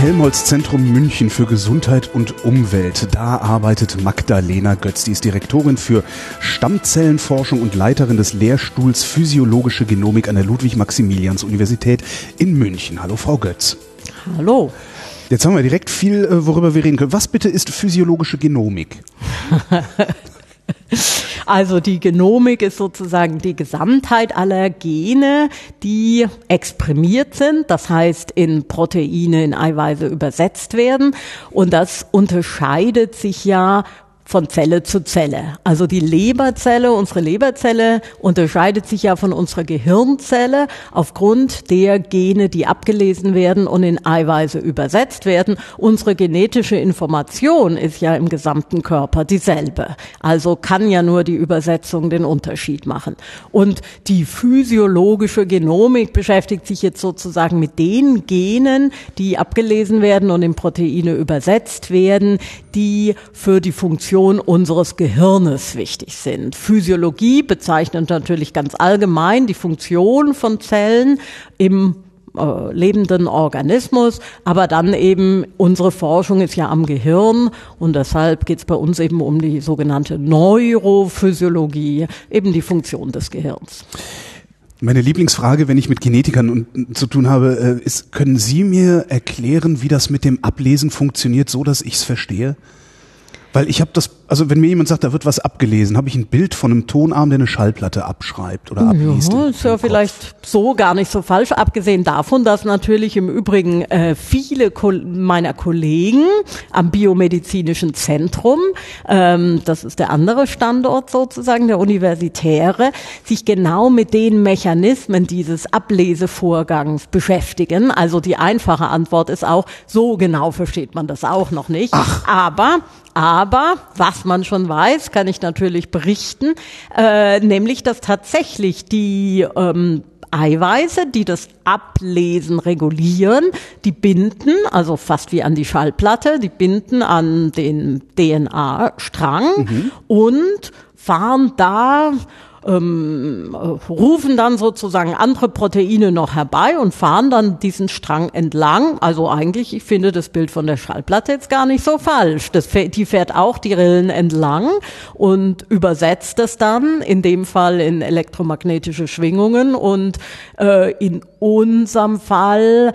Am Helmholtz-Zentrum München für Gesundheit und Umwelt, da arbeitet Magdalena Götz. Die ist Direktorin für Stammzellenforschung und Leiterin des Lehrstuhls Physiologische Genomik an der Ludwig-Maximilians-Universität in München. Hallo, Frau Götz. Hallo. Jetzt haben wir direkt viel, äh, worüber wir reden können. Was bitte ist physiologische Genomik? Also die Genomik ist sozusagen die Gesamtheit aller Gene, die exprimiert sind, das heißt in Proteine, in Eiweiße übersetzt werden. Und das unterscheidet sich ja von Zelle zu Zelle. Also die Leberzelle, unsere Leberzelle unterscheidet sich ja von unserer Gehirnzelle aufgrund der Gene, die abgelesen werden und in Eiweiße übersetzt werden. Unsere genetische Information ist ja im gesamten Körper dieselbe. Also kann ja nur die Übersetzung den Unterschied machen. Und die physiologische Genomik beschäftigt sich jetzt sozusagen mit den Genen, die abgelesen werden und in Proteine übersetzt werden, die für die Funktion Funktion unseres Gehirnes wichtig sind. Physiologie bezeichnet natürlich ganz allgemein die Funktion von Zellen im äh, lebenden Organismus, aber dann eben unsere Forschung ist ja am Gehirn und deshalb geht es bei uns eben um die sogenannte Neurophysiologie, eben die Funktion des Gehirns. Meine Lieblingsfrage, wenn ich mit Genetikern zu tun habe, äh, ist, können Sie mir erklären, wie das mit dem Ablesen funktioniert, so dass ich es verstehe? Weil ich habe das, also wenn mir jemand sagt, da wird was abgelesen, habe ich ein Bild von einem Tonarm, der eine Schallplatte abschreibt oder abliest. Ja, ist ja vielleicht so gar nicht so falsch, abgesehen davon, dass natürlich im Übrigen äh, viele Ko meiner Kollegen am Biomedizinischen Zentrum, ähm, das ist der andere Standort sozusagen, der Universitäre, sich genau mit den Mechanismen dieses Ablesevorgangs beschäftigen. Also die einfache Antwort ist auch, so genau versteht man das auch noch nicht. Ach. Aber aber was man schon weiß, kann ich natürlich berichten, äh, nämlich dass tatsächlich die ähm, Eiweiße, die das Ablesen regulieren, die binden, also fast wie an die Schallplatte, die binden an den DNA-Strang mhm. und fahren da ähm, rufen dann sozusagen andere Proteine noch herbei und fahren dann diesen Strang entlang. Also eigentlich, ich finde das Bild von der Schallplatte jetzt gar nicht so falsch. Das, die fährt auch die Rillen entlang und übersetzt es dann, in dem Fall in elektromagnetische Schwingungen und äh, in unserem Fall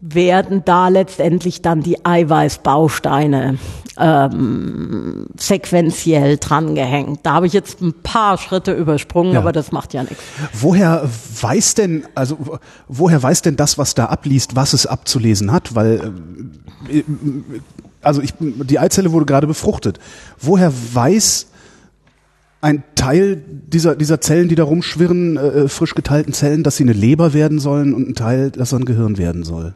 werden da letztendlich dann die Eiweißbausteine ähm, sequenziell drangehängt. Da habe ich jetzt ein paar Schritte übersprungen, ja. aber das macht ja nichts. Woher weiß denn, also woher weiß denn das, was da abliest, was es abzulesen hat? Weil äh, also ich, die Eizelle wurde gerade befruchtet. Woher weiß ein Teil dieser, dieser Zellen, die da rumschwirren, äh, frisch geteilten Zellen, dass sie eine Leber werden sollen und ein Teil, dass er ein Gehirn werden soll?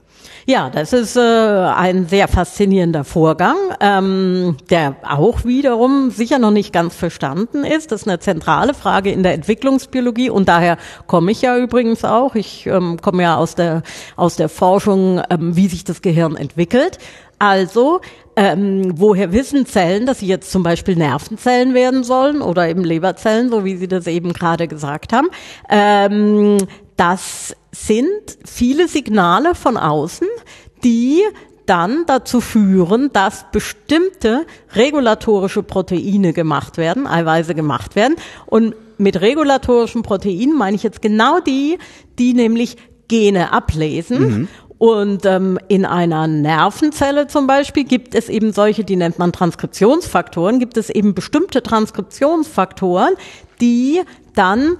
Ja, das ist äh, ein sehr faszinierender Vorgang, ähm, der auch wiederum sicher noch nicht ganz verstanden ist. Das ist eine zentrale Frage in der Entwicklungsbiologie und daher komme ich ja übrigens auch. Ich ähm, komme ja aus der aus der Forschung, ähm, wie sich das Gehirn entwickelt. Also ähm, woher wissen Zellen, dass sie jetzt zum Beispiel Nervenzellen werden sollen oder eben Leberzellen, so wie Sie das eben gerade gesagt haben? Ähm, das sind viele Signale von außen, die dann dazu führen, dass bestimmte regulatorische Proteine gemacht werden, Eiweiße gemacht werden. Und mit regulatorischen Proteinen meine ich jetzt genau die, die nämlich Gene ablesen. Mhm. Und ähm, in einer Nervenzelle zum Beispiel gibt es eben solche, die nennt man Transkriptionsfaktoren, gibt es eben bestimmte Transkriptionsfaktoren, die dann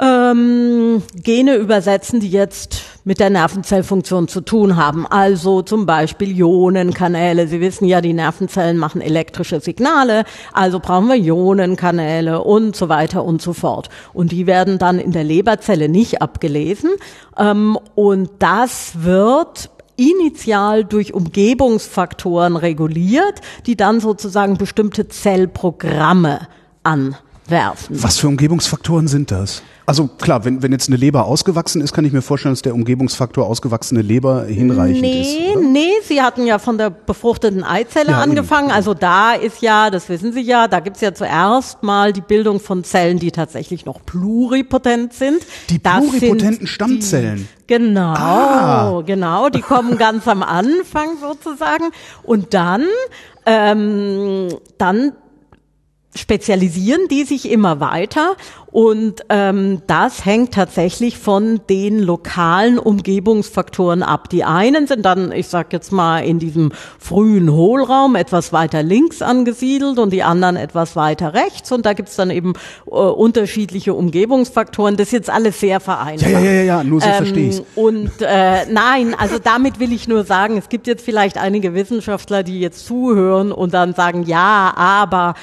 ähm, Gene übersetzen, die jetzt mit der Nervenzellfunktion zu tun haben. Also zum Beispiel Ionenkanäle. Sie wissen ja, die Nervenzellen machen elektrische Signale, also brauchen wir Ionenkanäle und so weiter und so fort. Und die werden dann in der Leberzelle nicht abgelesen. Ähm, und das wird initial durch Umgebungsfaktoren reguliert, die dann sozusagen bestimmte Zellprogramme anwerfen. Was für Umgebungsfaktoren sind das? Also klar, wenn, wenn jetzt eine Leber ausgewachsen ist, kann ich mir vorstellen, dass der Umgebungsfaktor ausgewachsene Leber hinreichend nee, ist. Nee, nee, Sie hatten ja von der befruchteten Eizelle ja, angefangen. Eben. Also da ist ja, das wissen Sie ja, da gibt's ja zuerst mal die Bildung von Zellen, die tatsächlich noch pluripotent sind. Die pluripotenten Stammzellen. Die, genau, ah. genau, die kommen ganz am Anfang sozusagen. Und dann, ähm, dann spezialisieren die sich immer weiter und ähm, das hängt tatsächlich von den lokalen Umgebungsfaktoren ab. Die einen sind dann, ich sag jetzt mal, in diesem frühen Hohlraum etwas weiter links angesiedelt und die anderen etwas weiter rechts. Und da gibt's dann eben äh, unterschiedliche Umgebungsfaktoren. Das ist jetzt alles sehr vereinfacht. Ja, ja, ja, ja, nur so ähm, verstehe ich. Und äh, nein, also damit will ich nur sagen, es gibt jetzt vielleicht einige Wissenschaftler, die jetzt zuhören und dann sagen, ja, aber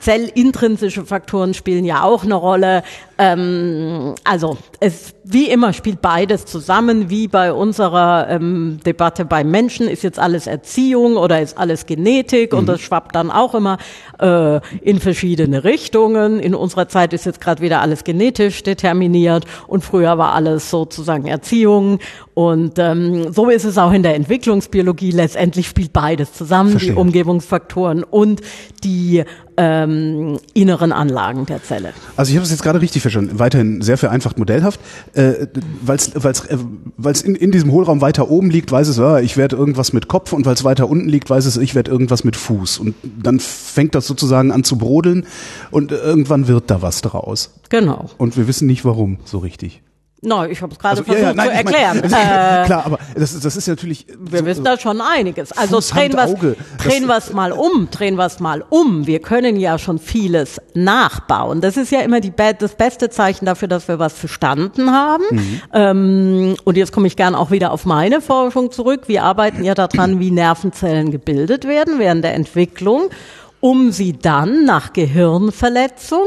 zellintrinsische Faktoren spielen ja auch eine Rolle. Ähm, also es wie immer spielt beides zusammen, wie bei unserer ähm, Debatte beim Menschen ist jetzt alles Erziehung oder ist alles Genetik mhm. und das schwappt dann auch immer äh, in verschiedene Richtungen. In unserer Zeit ist jetzt gerade wieder alles genetisch determiniert und früher war alles sozusagen Erziehung und ähm, so ist es auch in der Entwicklungsbiologie. Letztendlich spielt beides zusammen, Verstehe. die Umgebungsfaktoren und die ähm, inneren Anlagen der Zelle. Also ich habe es jetzt gerade richtig verstanden. Weiterhin sehr vereinfacht modellhaft, äh, weil es äh, weil's in, in diesem Hohlraum weiter oben liegt, weiß es, ja, ich werde irgendwas mit Kopf und weil es weiter unten liegt, weiß es, ich werde irgendwas mit Fuß. Und dann fängt das sozusagen an zu brodeln und irgendwann wird da was draus. Genau. Und wir wissen nicht warum so richtig. No, ich habe es gerade also, versucht ja, ja, nein, zu erklären. Ich mein, äh, klar, aber das, das ist natürlich. Wir so, wissen da schon einiges. Also drehen wir drehen wir es mal um, drehen wir mal um. Wir können ja schon vieles nachbauen. Das ist ja immer die, das beste Zeichen dafür, dass wir was verstanden haben. Mhm. Ähm, und jetzt komme ich gern auch wieder auf meine Forschung zurück. Wir arbeiten ja daran, wie Nervenzellen gebildet werden während der Entwicklung um sie dann nach Gehirnverletzung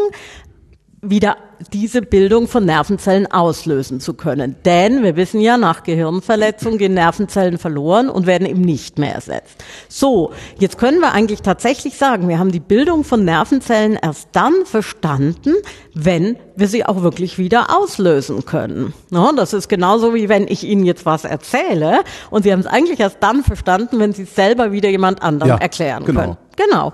wieder diese Bildung von Nervenzellen auslösen zu können. Denn wir wissen ja, nach Gehirnverletzung gehen Nervenzellen verloren und werden eben nicht mehr ersetzt. So, jetzt können wir eigentlich tatsächlich sagen, wir haben die Bildung von Nervenzellen erst dann verstanden, wenn wir sie auch wirklich wieder auslösen können. Das ist genauso wie wenn ich Ihnen jetzt was erzähle und Sie haben es eigentlich erst dann verstanden, wenn Sie es selber wieder jemand anderem ja, erklären genau. können. Genau.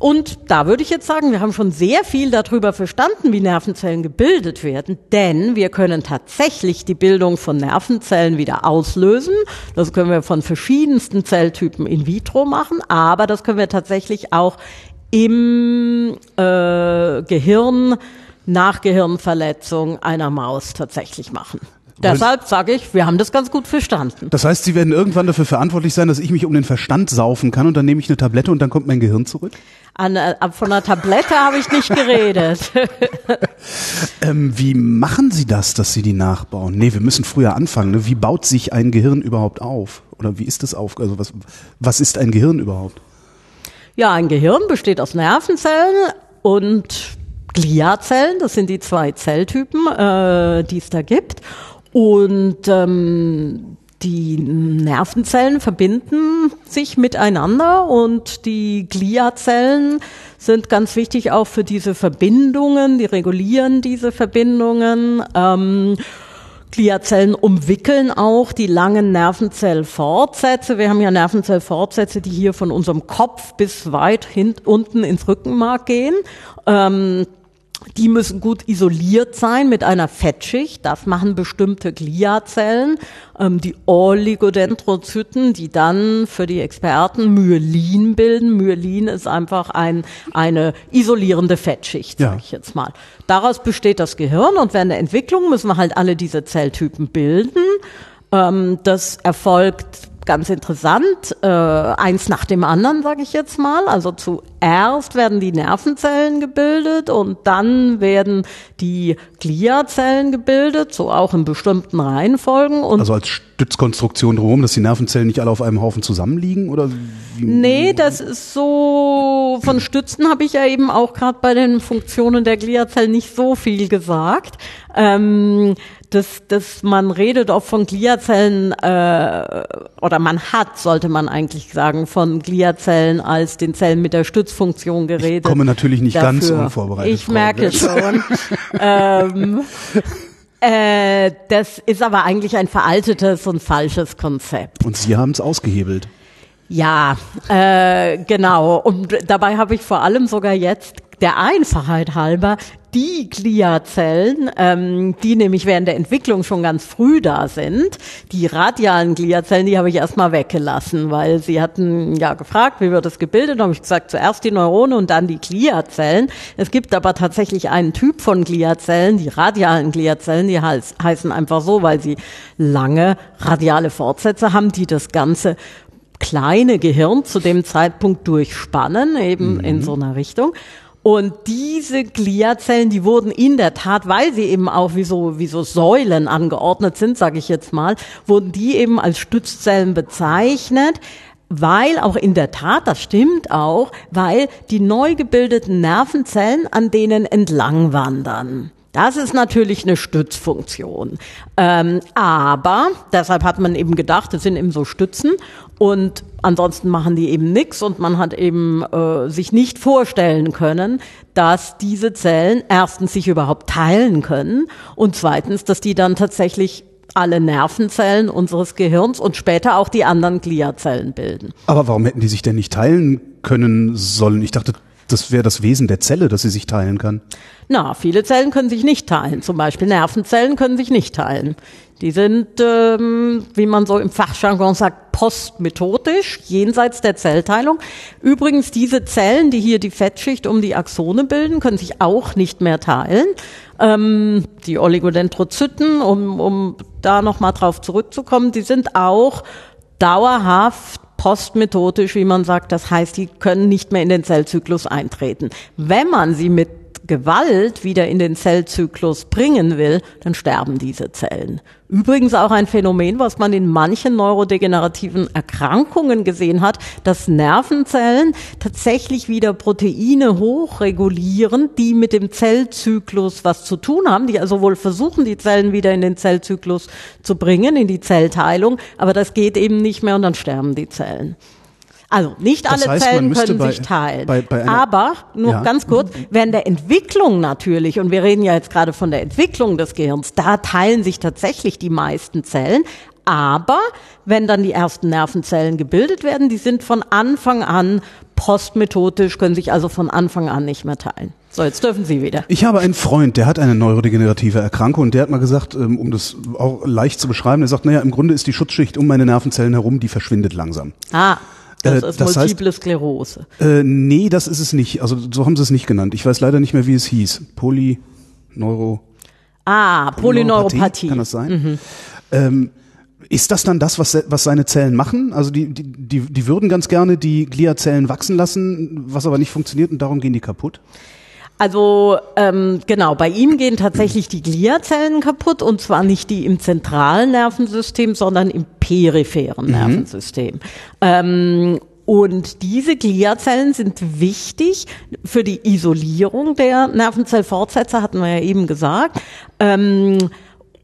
Und da würde ich jetzt sagen, wir haben schon sehr viel darüber verstanden, wie Nervenzellen gebildet werden, denn wir können tatsächlich die Bildung von Nervenzellen wieder auslösen. Das können wir von verschiedensten Zelltypen in vitro machen, aber das können wir tatsächlich auch im äh, Gehirn nach Gehirnverletzung einer Maus tatsächlich machen. Deshalb sage ich, wir haben das ganz gut verstanden. Das heißt, Sie werden irgendwann dafür verantwortlich sein, dass ich mich um den Verstand saufen kann und dann nehme ich eine Tablette und dann kommt mein Gehirn zurück? An, äh, von einer Tablette habe ich nicht geredet. ähm, wie machen Sie das, dass Sie die nachbauen? Nee, wir müssen früher anfangen. Ne? Wie baut sich ein Gehirn überhaupt auf? Oder wie ist das auf? Also was, was ist ein Gehirn überhaupt? Ja, ein Gehirn besteht aus Nervenzellen und Gliazellen. Das sind die zwei Zelltypen, äh, die es da gibt. Und ähm, die Nervenzellen verbinden sich miteinander und die Gliazellen sind ganz wichtig auch für diese Verbindungen, die regulieren diese Verbindungen. Ähm, Gliazellen umwickeln auch die langen Nervenzellfortsätze. Wir haben ja Nervenzellfortsätze, die hier von unserem Kopf bis weit hin, unten ins Rückenmark gehen. Ähm, die müssen gut isoliert sein mit einer Fettschicht. Das machen bestimmte Gliazellen, ähm, die Oligodendrozyten, die dann für die Experten Myelin bilden. Myelin ist einfach ein, eine isolierende Fettschicht, ja. sage ich jetzt mal. Daraus besteht das Gehirn und während der Entwicklung müssen wir halt alle diese Zelltypen bilden. Ähm, das erfolgt ganz interessant, äh, eins nach dem anderen, sage ich jetzt mal. Also zuerst werden die Nervenzellen gebildet und dann werden die Gliazellen gebildet, so auch in bestimmten Reihenfolgen. Und also als Stützkonstruktion drumherum, dass die Nervenzellen nicht alle auf einem Haufen zusammenliegen? Oder wie? Nee, das ist so, von Stützen habe ich ja eben auch gerade bei den Funktionen der Gliazellen nicht so viel gesagt. Ähm, dass, dass man redet oft von Gliazellen äh, oder man hat, sollte man eigentlich sagen, von Gliazellen als den Zellen mit der Stützfunktion geredet. Ich komme natürlich nicht dafür. ganz unvorbereitet. Ich merke schon. ähm, äh, das ist aber eigentlich ein veraltetes und falsches Konzept. Und Sie haben es ausgehebelt. Ja, äh, genau. Und dabei habe ich vor allem sogar jetzt der Einfachheit halber die Gliazellen, ähm, die nämlich während der Entwicklung schon ganz früh da sind, die radialen Gliazellen, die habe ich erstmal weggelassen, weil sie hatten ja gefragt, wie wird das gebildet, da habe ich gesagt, zuerst die Neurone und dann die Gliazellen. Es gibt aber tatsächlich einen Typ von Gliazellen, die radialen Gliazellen, die heiß, heißen einfach so, weil sie lange radiale Fortsätze haben, die das Ganze kleine Gehirn zu dem Zeitpunkt durchspannen, eben mhm. in so einer Richtung. Und diese Gliazellen, die wurden in der Tat, weil sie eben auch wie so, wie so Säulen angeordnet sind, sage ich jetzt mal, wurden die eben als Stützzellen bezeichnet weil auch in der Tat, das stimmt auch, weil die neu gebildeten Nervenzellen an denen entlang wandern. Das ist natürlich eine Stützfunktion. Ähm, aber deshalb hat man eben gedacht, es sind eben so Stützen und ansonsten machen die eben nichts und man hat eben äh, sich nicht vorstellen können, dass diese Zellen erstens sich überhaupt teilen können und zweitens, dass die dann tatsächlich alle Nervenzellen unseres Gehirns und später auch die anderen Gliazellen bilden. Aber warum hätten die sich denn nicht teilen können sollen? Ich dachte, das wäre das Wesen der Zelle, dass sie sich teilen kann. Na, viele Zellen können sich nicht teilen. Zum Beispiel Nervenzellen können sich nicht teilen. Die sind, ähm, wie man so im Fachjargon sagt, postmethodisch, jenseits der Zellteilung. Übrigens, diese Zellen, die hier die Fettschicht um die Axone bilden, können sich auch nicht mehr teilen. Ähm, die Oligodendrozyten, um, um da nochmal drauf zurückzukommen, die sind auch dauerhaft postmethodisch, wie man sagt. Das heißt, die können nicht mehr in den Zellzyklus eintreten. Wenn man sie mit Gewalt wieder in den Zellzyklus bringen will, dann sterben diese Zellen. Übrigens auch ein Phänomen, was man in manchen neurodegenerativen Erkrankungen gesehen hat, dass Nervenzellen tatsächlich wieder Proteine hochregulieren, die mit dem Zellzyklus was zu tun haben, die also wohl versuchen, die Zellen wieder in den Zellzyklus zu bringen, in die Zellteilung, aber das geht eben nicht mehr und dann sterben die Zellen. Also nicht alle heißt, Zellen können bei, sich teilen. Bei, bei aber, nur ja. ganz kurz, während der Entwicklung natürlich, und wir reden ja jetzt gerade von der Entwicklung des Gehirns, da teilen sich tatsächlich die meisten Zellen. Aber wenn dann die ersten Nervenzellen gebildet werden, die sind von Anfang an postmethodisch, können sich also von Anfang an nicht mehr teilen. So, jetzt dürfen Sie wieder. Ich habe einen Freund, der hat eine neurodegenerative Erkrankung und der hat mal gesagt, ähm, um das auch leicht zu beschreiben, er sagt, naja, im Grunde ist die Schutzschicht um meine Nervenzellen herum, die verschwindet langsam. Ah. Das äh, ist das Multiple heißt, Sklerose. Äh, nee, das ist es nicht. Also so haben sie es nicht genannt. Ich weiß leider nicht mehr, wie es hieß. Polyneuro. Ah, Polyneuropathie. Kann das sein? Mhm. Ähm, ist das dann das, was, was seine Zellen machen? Also die, die, die, die würden ganz gerne die Gliazellen wachsen lassen, was aber nicht funktioniert und darum gehen die kaputt? Also ähm, genau, bei ihm gehen tatsächlich die Gliazellen kaputt und zwar nicht die im zentralen Nervensystem, sondern im peripheren mhm. Nervensystem. Ähm, und diese Gliazellen sind wichtig für die Isolierung der Nervenzellfortsätze, hatten wir ja eben gesagt. Ähm,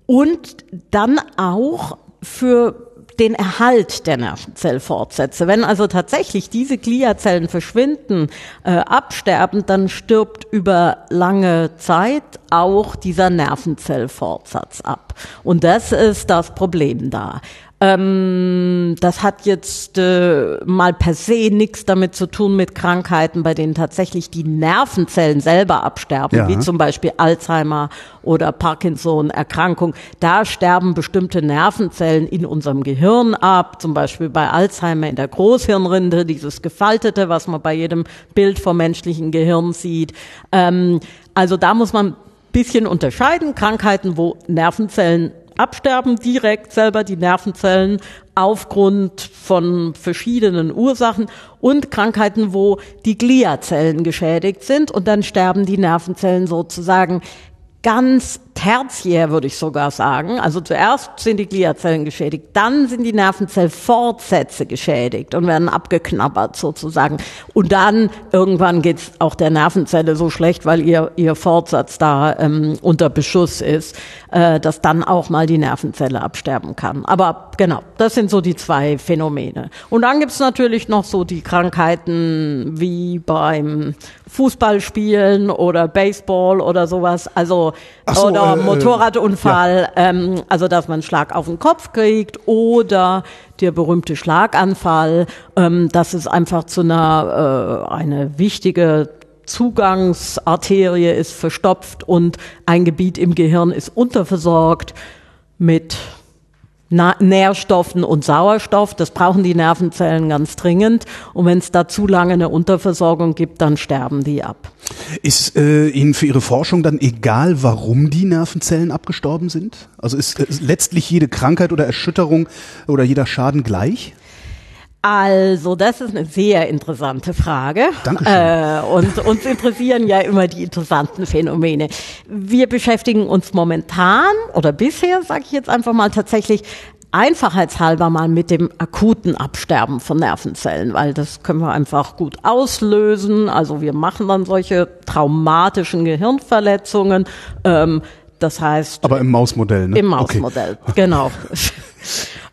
und dann auch für den Erhalt der Nervenzellfortsätze. Wenn also tatsächlich diese Gliazellen verschwinden, äh, absterben, dann stirbt über lange Zeit auch dieser Nervenzellfortsatz ab. Und das ist das Problem da. Ähm, das hat jetzt äh, mal per se nichts damit zu tun mit Krankheiten, bei denen tatsächlich die Nervenzellen selber absterben, ja. wie zum Beispiel Alzheimer oder Parkinson-Erkrankung. Da sterben bestimmte Nervenzellen in unserem Gehirn ab, zum Beispiel bei Alzheimer in der Großhirnrinde, dieses Gefaltete, was man bei jedem Bild vom menschlichen Gehirn sieht. Ähm, also da muss man bisschen unterscheiden. Krankheiten, wo Nervenzellen absterben direkt selber die Nervenzellen aufgrund von verschiedenen Ursachen und Krankheiten, wo die Gliazellen geschädigt sind. Und dann sterben die Nervenzellen sozusagen ganz tertiär, würde ich sogar sagen. Also zuerst sind die Gliazellen geschädigt, dann sind die Nervenzellfortsätze geschädigt und werden abgeknabbert sozusagen. Und dann irgendwann geht's auch der Nervenzelle so schlecht, weil ihr, ihr Fortsatz da ähm, unter Beschuss ist, äh, dass dann auch mal die Nervenzelle absterben kann. Aber genau, das sind so die zwei Phänomene. Und dann gibt's natürlich noch so die Krankheiten wie beim Fußballspielen oder Baseball oder sowas, also so, oder äh, Motorradunfall, ähm, also dass man einen Schlag auf den Kopf kriegt oder der berühmte Schlaganfall, ähm, dass es einfach zu einer äh, eine wichtige Zugangsarterie ist verstopft und ein Gebiet im Gehirn ist unterversorgt mit Na Nährstoffen und Sauerstoff. Das brauchen die Nervenzellen ganz dringend. Und wenn es da zu lange eine Unterversorgung gibt, dann sterben die ab. Ist äh, Ihnen für Ihre Forschung dann egal, warum die Nervenzellen abgestorben sind? Also ist, ist letztlich jede Krankheit oder Erschütterung oder jeder Schaden gleich? Also, das ist eine sehr interessante Frage. Dankeschön. Äh, und uns interessieren ja immer die interessanten Phänomene. Wir beschäftigen uns momentan oder bisher, sage ich jetzt einfach mal tatsächlich, einfachheitshalber mal mit dem akuten Absterben von Nervenzellen, weil das können wir einfach gut auslösen. Also wir machen dann solche traumatischen Gehirnverletzungen. Ähm, das heißt. Aber im Mausmodell, ne? Im Mausmodell, okay. genau.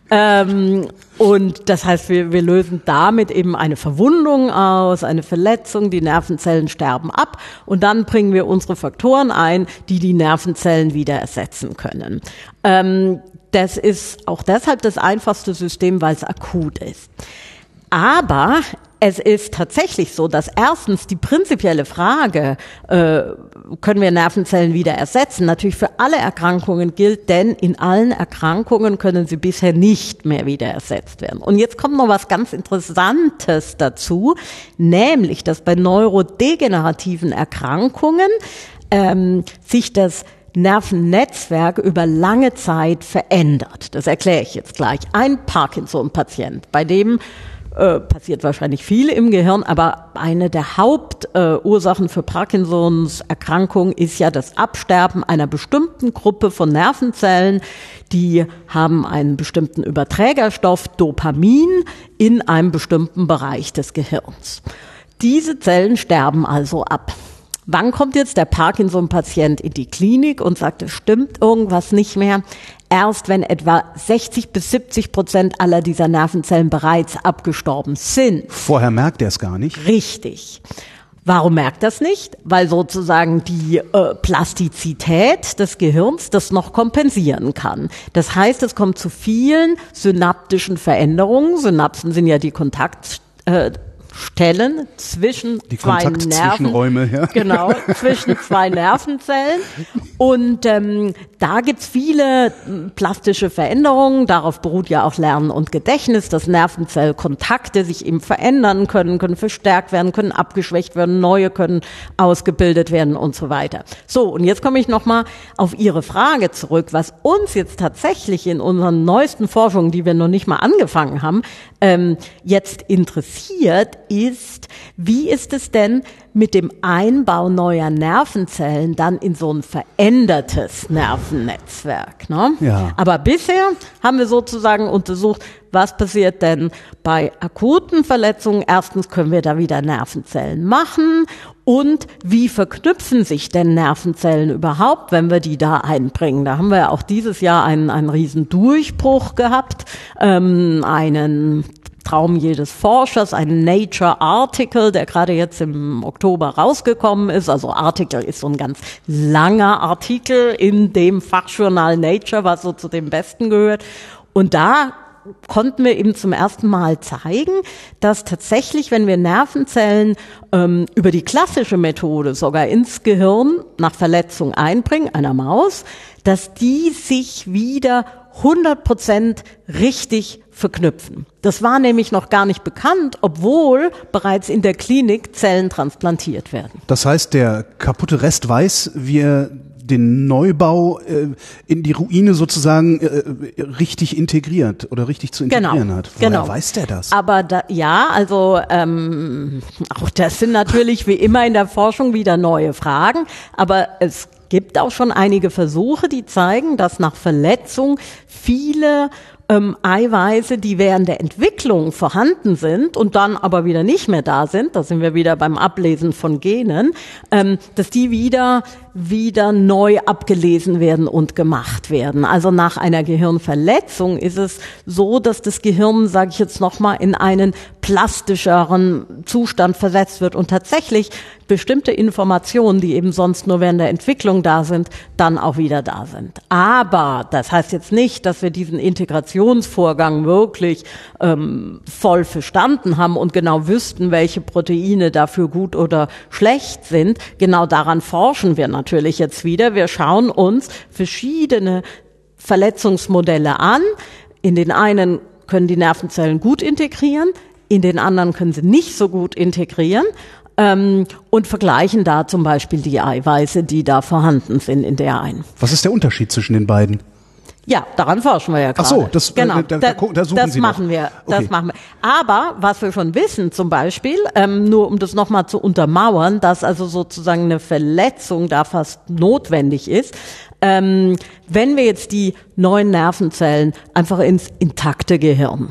Ähm, und das heißt, wir, wir lösen damit eben eine Verwundung aus, eine Verletzung, die Nervenzellen sterben ab und dann bringen wir unsere Faktoren ein, die die Nervenzellen wieder ersetzen können. Ähm, das ist auch deshalb das einfachste System, weil es akut ist. Aber es ist tatsächlich so, dass erstens die prinzipielle Frage, äh, können wir Nervenzellen wieder ersetzen, natürlich für alle Erkrankungen gilt, denn in allen Erkrankungen können sie bisher nicht mehr wieder ersetzt werden. Und jetzt kommt noch was ganz Interessantes dazu, nämlich, dass bei neurodegenerativen Erkrankungen ähm, sich das Nervennetzwerk über lange Zeit verändert. Das erkläre ich jetzt gleich. Ein Parkinson-Patient, bei dem äh, passiert wahrscheinlich viel im Gehirn, aber eine der Hauptursachen äh, für Parkinsons Erkrankung ist ja das Absterben einer bestimmten Gruppe von Nervenzellen, die haben einen bestimmten Überträgerstoff Dopamin in einem bestimmten Bereich des Gehirns. Diese Zellen sterben also ab. Wann kommt jetzt der Parkinson-Patient in die Klinik und sagt, es stimmt irgendwas nicht mehr? Erst wenn etwa 60 bis 70 Prozent aller dieser Nervenzellen bereits abgestorben sind. Vorher merkt er es gar nicht. Richtig. Warum merkt das nicht? Weil sozusagen die äh, Plastizität des Gehirns das noch kompensieren kann. Das heißt, es kommt zu vielen synaptischen Veränderungen. Synapsen sind ja die Kontakt äh, Stellen zwischen die zwei Nerven, ja. genau zwischen zwei Nervenzellen und ähm, da gibt's viele plastische Veränderungen. Darauf beruht ja auch Lernen und Gedächtnis, dass Nervenzellkontakte sich eben verändern können, können verstärkt werden, können abgeschwächt werden, neue können ausgebildet werden und so weiter. So und jetzt komme ich noch mal auf Ihre Frage zurück, was uns jetzt tatsächlich in unseren neuesten Forschungen, die wir noch nicht mal angefangen haben, ähm, jetzt interessiert, ist, wie ist es denn mit dem Einbau neuer Nervenzellen dann in so ein verändertes Nervennetzwerk? Ne? Ja. Aber bisher haben wir sozusagen untersucht, was passiert denn bei akuten Verletzungen? Erstens können wir da wieder Nervenzellen machen und wie verknüpfen sich denn Nervenzellen überhaupt, wenn wir die da einbringen? Da haben wir ja auch dieses Jahr einen, einen riesen Durchbruch gehabt, ähm, einen Traum jedes Forschers, ein Nature Article, der gerade jetzt im Oktober rausgekommen ist. Also Article ist so ein ganz langer Artikel in dem Fachjournal Nature, was so zu dem Besten gehört. Und da konnten wir eben zum ersten Mal zeigen, dass tatsächlich, wenn wir Nervenzellen ähm, über die klassische Methode sogar ins Gehirn nach Verletzung einbringen, einer Maus, dass die sich wieder 100 Prozent richtig verknüpfen. Das war nämlich noch gar nicht bekannt, obwohl bereits in der Klinik Zellen transplantiert werden. Das heißt, der kaputte Rest weiß, wie er den Neubau äh, in die Ruine sozusagen äh, richtig integriert oder richtig zu Genau, integrieren hat. Woher genau. weiß der das? Aber da, ja, also ähm, auch das sind natürlich wie immer in der Forschung wieder neue Fragen. Aber es gibt auch schon einige Versuche, die zeigen, dass nach Verletzung viele ähm, Eiweiße, die während der Entwicklung vorhanden sind und dann aber wieder nicht mehr da sind, da sind wir wieder beim Ablesen von Genen, ähm, dass die wieder wieder neu abgelesen werden und gemacht werden. Also nach einer Gehirnverletzung ist es so, dass das Gehirn, sage ich jetzt noch mal, in einen plastischeren Zustand versetzt wird und tatsächlich bestimmte Informationen, die eben sonst nur während der Entwicklung da sind, dann auch wieder da sind. Aber das heißt jetzt nicht, dass wir diesen Integrationsvorgang wirklich ähm, voll verstanden haben und genau wüssten, welche Proteine dafür gut oder schlecht sind. Genau daran forschen wir natürlich jetzt wieder. Wir schauen uns verschiedene Verletzungsmodelle an. In den einen können die Nervenzellen gut integrieren, in den anderen können sie nicht so gut integrieren ähm, und vergleichen da zum Beispiel die Eiweiße, die da vorhanden sind in der einen. Was ist der Unterschied zwischen den beiden? Ja, daran forschen wir ja gerade. Ach so, das- genau. äh, da- da gu- da suchen das Sie noch. machen wir. Das Okay. machen wir. Aber was wir schon wissen, zum Beispiel, ähm, nur um das nochmal zu untermauern, dass also sozusagen eine Verletzung da fast notwendig ist. Ähm, wenn wir jetzt die neuen Nervenzellen einfach ins intakte Gehirn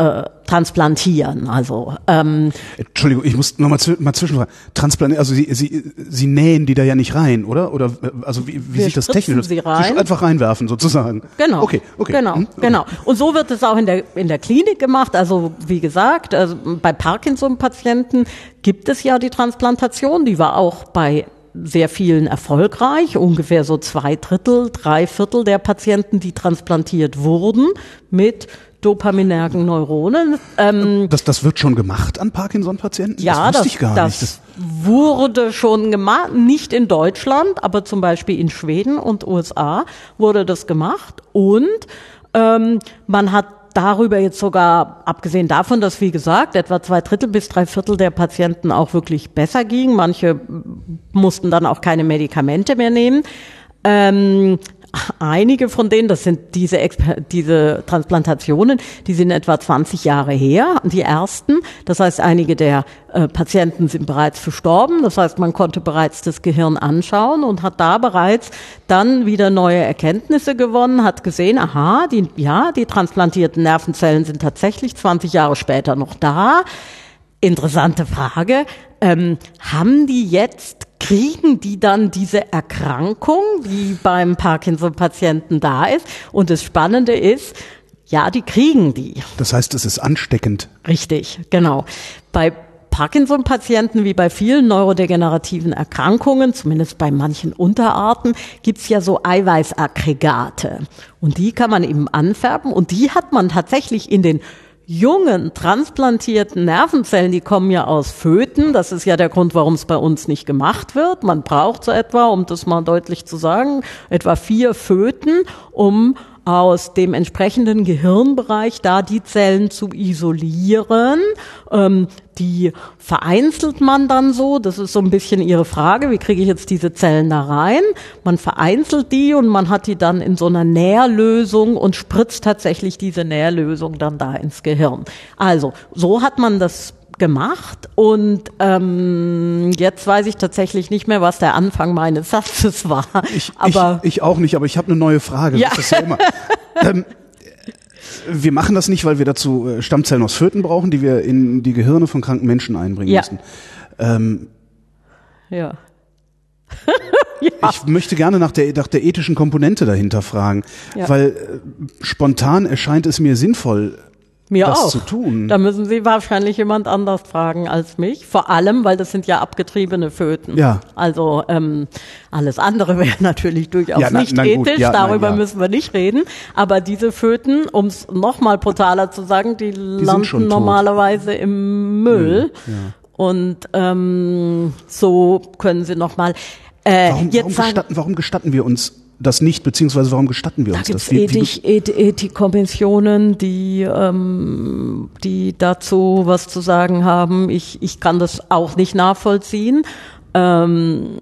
äh, transplantieren, also ähm, Entschuldigung, ich muss noch mal, zw mal zwischenfragen. Transplant, also Sie, Sie, Sie nähen die da ja nicht rein, oder? Oder äh, also wie, wie sieht das technisch sie rein. einfach reinwerfen sozusagen. Genau. Okay, okay. Genau, Hm, okay. genau. Und so wird es auch in der, in der Klinik gemacht. Also, wie gesagt, also bei Parkinson-Patienten gibt es ja die Transplantation. Die war auch bei sehr vielen erfolgreich. Ungefähr so zwei Drittel, drei Viertel der Patienten, die transplantiert wurden mit dopaminergen Neuronen. Ähm, Das, das wird schon gemacht an Parkinson-Patienten? ja, das wusste das, ich gar das nicht. Das, wurde schon gemacht, nicht in Deutschland, aber zum Beispiel in Schweden und USA wurde das gemacht. Und ähm, man hat darüber jetzt sogar, abgesehen davon, dass, wie gesagt, etwa zwei Drittel bis drei Viertel der Patienten auch wirklich besser ging, manche mussten dann auch keine Medikamente mehr nehmen, ähm, Einige von denen, das sind diese, diese Transplantationen, die sind etwa 20 Jahre her, die ersten. Das heißt, einige der äh, Patienten sind bereits verstorben. Das heißt, man konnte bereits das Gehirn anschauen und hat da bereits dann wieder neue Erkenntnisse gewonnen, hat gesehen, aha, die, ja, die transplantierten Nervenzellen sind tatsächlich 20 Jahre später noch da. Interessante Frage. Ähm, haben die jetzt, kriegen die dann diese Erkrankung, die beim Parkinson-Patienten da ist? Und das Spannende ist, ja, die kriegen die. das heißt, es ist ansteckend. Richtig, genau. Bei Parkinson-Patienten wie bei vielen neurodegenerativen Erkrankungen, zumindest bei manchen Unterarten, gibt's ja so Eiweißaggregate. Und die kann man eben anfärben und die hat man tatsächlich in den jungen transplantierten Nervenzellen, die kommen ja aus Föten. Das ist ja der Grund, warum es bei uns nicht gemacht wird. Man braucht so etwa, um das mal deutlich zu sagen, etwa vier Föten, um aus dem entsprechenden Gehirnbereich da die Zellen zu isolieren. Ähm, die vereinzelt man dann so. Das ist so ein bisschen Ihre Frage. Wie kriege ich jetzt diese Zellen da rein? Man vereinzelt die und man hat die dann in so einer Nährlösung und spritzt tatsächlich diese Nährlösung dann da ins Gehirn. Also, so hat man das gemacht und ähm, jetzt weiß ich tatsächlich nicht mehr, was der Anfang meines Satzes war. Ich, aber ich, ich auch nicht, aber ich habe eine neue Frage. Ja. Das ist ja immer. ähm, wir machen das nicht, weil wir dazu äh, Stammzellen aus Föten brauchen, die wir in die Gehirne von kranken Menschen einbringen Ja. müssen. Ähm, ja. Ich möchte gerne nach der, nach der ethischen Komponente dahinter fragen, Ja. weil äh, spontan erscheint es mir sinnvoll, Mir das auch. zu tun. Da müssen Sie wahrscheinlich jemand anders fragen als mich. Vor allem, weil das sind ja abgetriebene Föten. Ja. Also ähm, alles andere wäre natürlich durchaus Ja, na- nicht na ethisch. ja, Darüber ja. müssen wir nicht reden. Aber diese Föten, um es nochmal brutaler zu sagen, die, landen schon tot. normalerweise im Müll. Und ähm, so können Sie nochmal. Äh, Warum, jetzt warum, sagen, gestatten, warum gestatten wir uns das nicht, beziehungsweise warum gestatten wir Da uns gibt es das? Wie- Ethik, Eth Ethikkommissionen, die, ähm, die dazu was zu sagen haben. Ich, ich kann das auch nicht nachvollziehen. Ähm,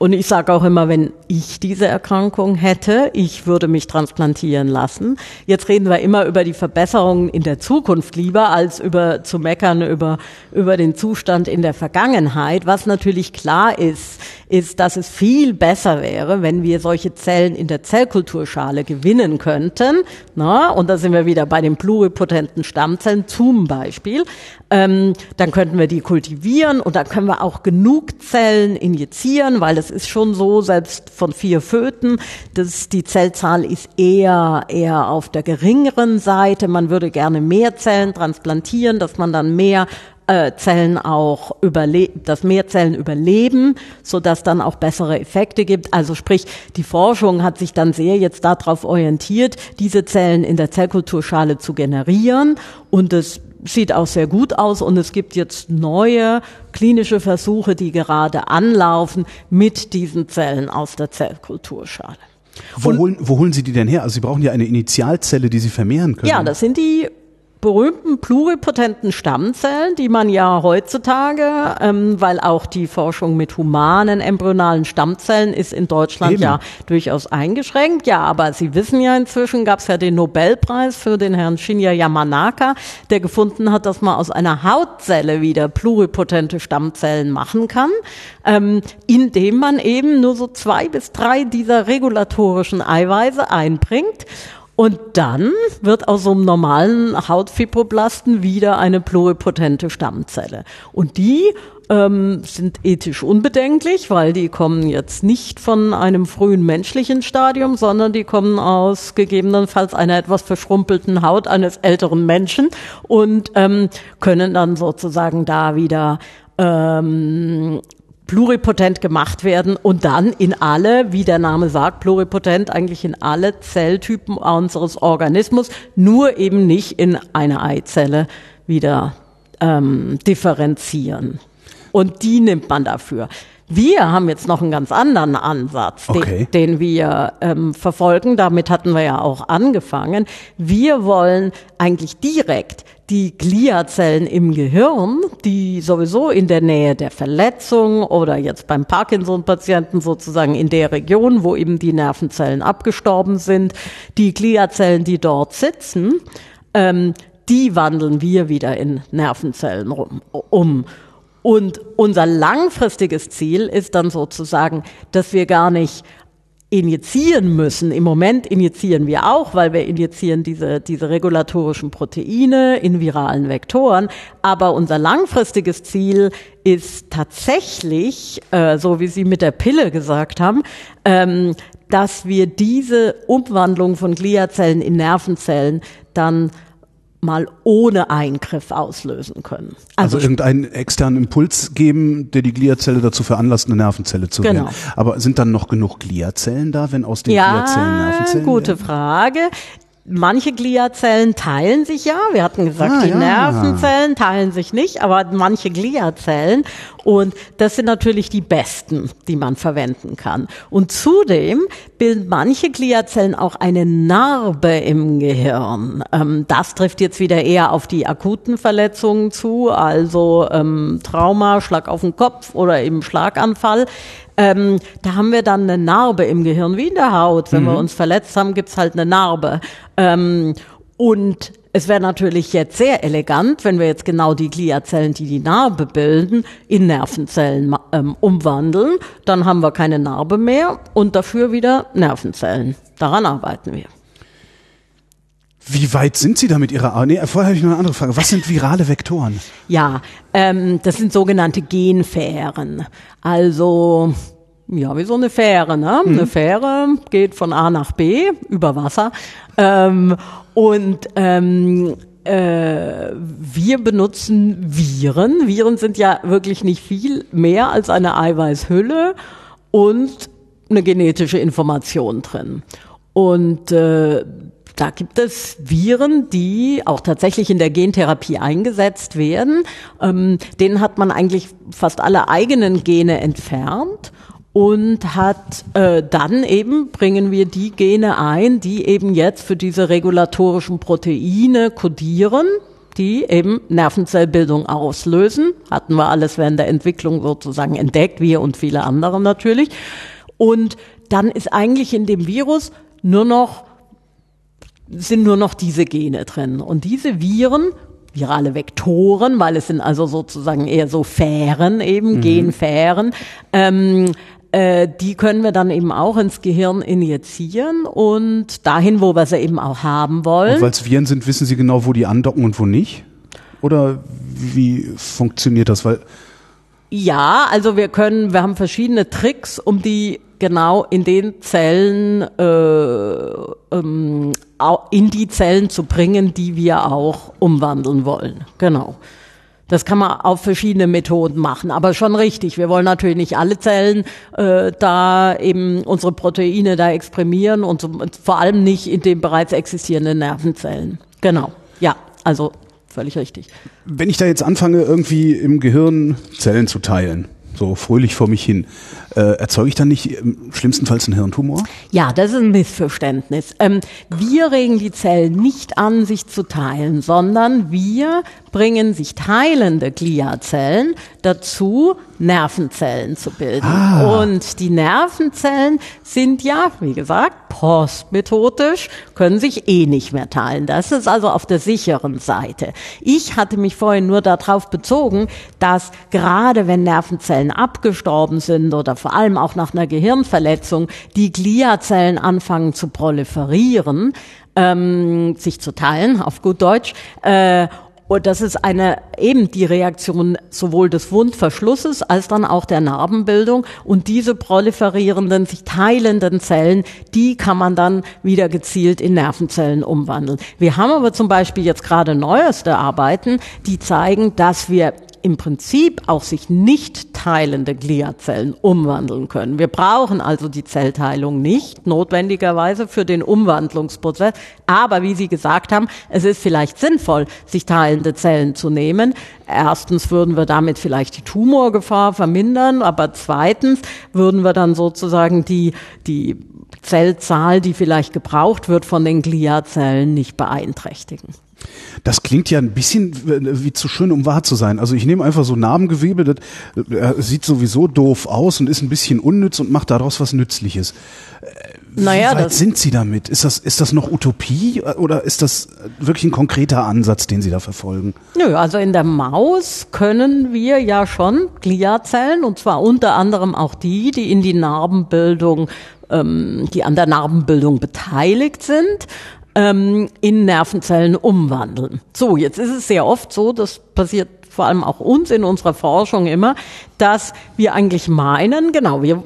und ich sage auch immer, wenn ich diese Erkrankung hätte, ich würde mich transplantieren lassen. Jetzt reden wir immer über die Verbesserungen in der Zukunft lieber, als über zu meckern über, über den Zustand in der Vergangenheit. Was natürlich klar ist, ist, dass es viel besser wäre, wenn wir solche Zellen in der Zellkulturschale gewinnen könnten. Na, und da sind wir wieder bei den pluripotenten Stammzellen zum Beispiel. Ähm, dann könnten wir die kultivieren und dann können wir auch genug Zellen injizieren, weil es ist schon so, selbst von vier Föten, dass die Zellzahl ist eher, eher auf der geringeren Seite. Man würde gerne mehr Zellen transplantieren, dass man dann mehr äh, Zellen auch überleben, dass mehr Zellen überleben, so dass dann auch bessere Effekte gibt. Also sprich, die Forschung hat sich dann sehr jetzt darauf orientiert, diese Zellen in der Zellkulturschale zu generieren und es sieht auch sehr gut aus und es gibt jetzt neue klinische Versuche, die gerade anlaufen mit diesen Zellen aus der Zellkulturschale. Wo holen, wo holen Sie die denn her? Also Sie brauchen ja eine Initialzelle, die Sie vermehren können. Ja, das sind die berühmten pluripotenten Stammzellen, die man ja heutzutage, ähm, weil auch die Forschung mit humanen embryonalen Stammzellen ist in Deutschland Eben. ja durchaus eingeschränkt. Ja, aber Sie wissen ja inzwischen, gab es ja den Nobelpreis für den Herrn Shinya Yamanaka, der gefunden hat, dass man aus einer Hautzelle wieder pluripotente Stammzellen machen kann, ähm, indem man eben nur so zwei bis drei dieser regulatorischen Eiweiße einbringt. Und dann wird aus so einem normalen Hautfibroblasten wieder eine pluripotente Stammzelle. Und die ähm, sind ethisch unbedenklich, weil die kommen jetzt nicht von einem frühen menschlichen Stadium, sondern die kommen aus gegebenenfalls einer etwas verschrumpelten Haut eines älteren Menschen und ähm, können dann sozusagen da wieder ähm, pluripotent gemacht werden und dann in alle, wie der Name sagt, pluripotent eigentlich in alle Zelltypen unseres Organismus, nur eben nicht in eine Eizelle wieder ähm, differenzieren. Und die nimmt man dafür. Wir haben jetzt noch einen ganz anderen Ansatz, okay. den, den, wir ähm, verfolgen. Damit hatten wir ja auch angefangen. Wir wollen eigentlich direkt die Gliazellen im Gehirn, die sowieso in der Nähe der Verletzung oder jetzt beim Parkinson-Patienten sozusagen in der Region, wo eben die Nervenzellen abgestorben sind, die Gliazellen, die dort sitzen, ähm, die wandeln wir wieder in Nervenzellen rum, um. Und unser langfristiges Ziel ist dann sozusagen, dass wir gar nicht injizieren müssen. Im Moment injizieren wir auch, weil wir injizieren diese, diese regulatorischen Proteine in viralen Vektoren. Aber unser langfristiges Ziel ist tatsächlich, äh, so wie Sie mit der Pille gesagt haben, ähm, dass wir diese Umwandlung von Gliazellen in Nervenzellen dann mal ohne Eingriff auslösen können. Also, also irgendeinen externen Impuls geben, der die Gliazelle dazu veranlasst, eine Nervenzelle zu genau. werden. Aber sind dann noch genug Gliazellen da, wenn aus den ja, Gliazellen Nervenzellen gute werden? Frage manche Gliazellen teilen sich ja. Wir hatten gesagt, ah, die ja. Nervenzellen teilen sich nicht, aber manche Gliazellen. Und das sind natürlich die besten, die man verwenden kann. Und zudem bilden manche Gliazellen auch eine Narbe im Gehirn. Ähm, das trifft jetzt wieder eher auf die akuten Verletzungen zu, also ähm, Trauma, Schlag auf den Kopf oder eben Schlaganfall. Ähm, da haben wir dann eine Narbe im Gehirn, wie in der Haut. Wenn mhm. wir uns verletzt haben, gibt's halt eine Narbe. Ähm, und es wäre natürlich jetzt sehr elegant, wenn wir jetzt genau die Gliazellen, die die Narbe bilden, in Nervenzellen ähm, umwandeln. Dann haben wir keine Narbe mehr und dafür wieder Nervenzellen. Daran arbeiten wir. Wie weit sind Sie da mit Ihrer? Nee, vorher habe ich noch eine andere Frage. Was sind virale Vektoren? Ja, ähm, das sind sogenannte Genfähren. Also ja, wie so eine Fähre. Ne? Mhm. Eine Fähre geht von A nach B über Wasser. Ähm, und ähm, äh, wir benutzen Viren. Viren sind ja wirklich nicht viel mehr als eine Eiweißhülle und eine genetische Information drin. Und äh, da gibt es Viren, die auch tatsächlich in der Gentherapie eingesetzt werden. Ähm, denen hat man eigentlich fast alle eigenen Gene entfernt und hat äh, dann eben bringen wir die Gene ein, die eben jetzt für diese regulatorischen Proteine kodieren, die eben Nervenzellbildung auslösen. Hatten wir alles während der Entwicklung sozusagen entdeckt, wir und viele andere natürlich. Und dann ist eigentlich in dem Virus nur noch, sind nur noch diese Gene drin. Und diese Viren virale Vektoren, weil es sind also sozusagen eher so Fähren eben, mhm. Genfähren, ähm, äh, die können wir dann eben auch ins Gehirn injizieren und dahin, wo wir sie eben auch haben wollen. Weil es Viren sind, wissen Sie genau, wo die andocken und wo nicht? Oder wie funktioniert das? Weil ja, also wir können, wir haben verschiedene Tricks, um die genau in den Zellen, äh, ähm, in die Zellen zu bringen, die wir auch umwandeln wollen. Genau. Das kann man auf verschiedene Methoden machen, aber schon richtig. Wir wollen natürlich nicht alle Zellen äh, da eben unsere Proteine da exprimieren und, so, und vor allem nicht in den bereits existierenden Nervenzellen. Genau. Ja, also völlig richtig. Wenn ich da jetzt anfange, irgendwie im Gehirn Zellen zu teilen, so fröhlich vor mich hin. Äh, erzeuge ich dann nicht im schlimmstenfalls einen Hirntumor? Ja, das ist ein Missverständnis. Ähm, wir regen die Zellen nicht an, sich zu teilen, sondern wir bringen sich teilende Gliazellen dazu, Nervenzellen zu bilden. Ah. Und die Nervenzellen sind ja, wie gesagt, postmethodisch, können sich eh nicht mehr teilen. Das ist also auf der sicheren Seite. Ich hatte mich vorhin nur darauf bezogen, dass gerade wenn Nervenzellen abgestorben sind oder vor allem auch nach einer Gehirnverletzung die Gliazellen anfangen zu proliferieren, ähm, sich zu teilen, auf gut Deutsch, äh, und das ist eine, eben die Reaktion sowohl des Wundverschlusses als dann auch der Narbenbildung. Und diese proliferierenden, sich teilenden Zellen, die kann man dann wieder gezielt in Nervenzellen umwandeln. Wir haben aber zum Beispiel jetzt gerade neueste Arbeiten, die zeigen, dass wir im Prinzip auch sich nicht teilende Gliazellen umwandeln können. Wir brauchen also die Zellteilung nicht notwendigerweise für den Umwandlungsprozess. Aber wie Sie gesagt haben, es ist vielleicht sinnvoll, sich teilende Zellen zu nehmen. Erstens würden wir damit vielleicht die Tumorgefahr vermindern, aber zweitens würden wir dann sozusagen die, die Zellzahl, die vielleicht gebraucht wird von den Gliazellen, nicht beeinträchtigen. Das klingt ja ein bisschen wie zu schön, um wahr zu sein. Also ich nehme einfach so Narbengewebe, das äh, sieht sowieso doof aus und ist ein bisschen unnütz und macht daraus was Nützliches. Äh, wie naja, weit sind Sie damit? Ist das, ist das noch Utopie oder ist das wirklich ein konkreter Ansatz, den Sie da verfolgen? Nö, also in der Maus können wir ja schon Gliazellen und zwar unter anderem auch die, die in die Narbenbildung ähm, die an der Narbenbildung beteiligt sind ähm, in Nervenzellen umwandeln. So, jetzt ist es sehr oft so, das passiert vor allem auch uns in unserer Forschung immer, dass wir eigentlich meinen, genau, wir,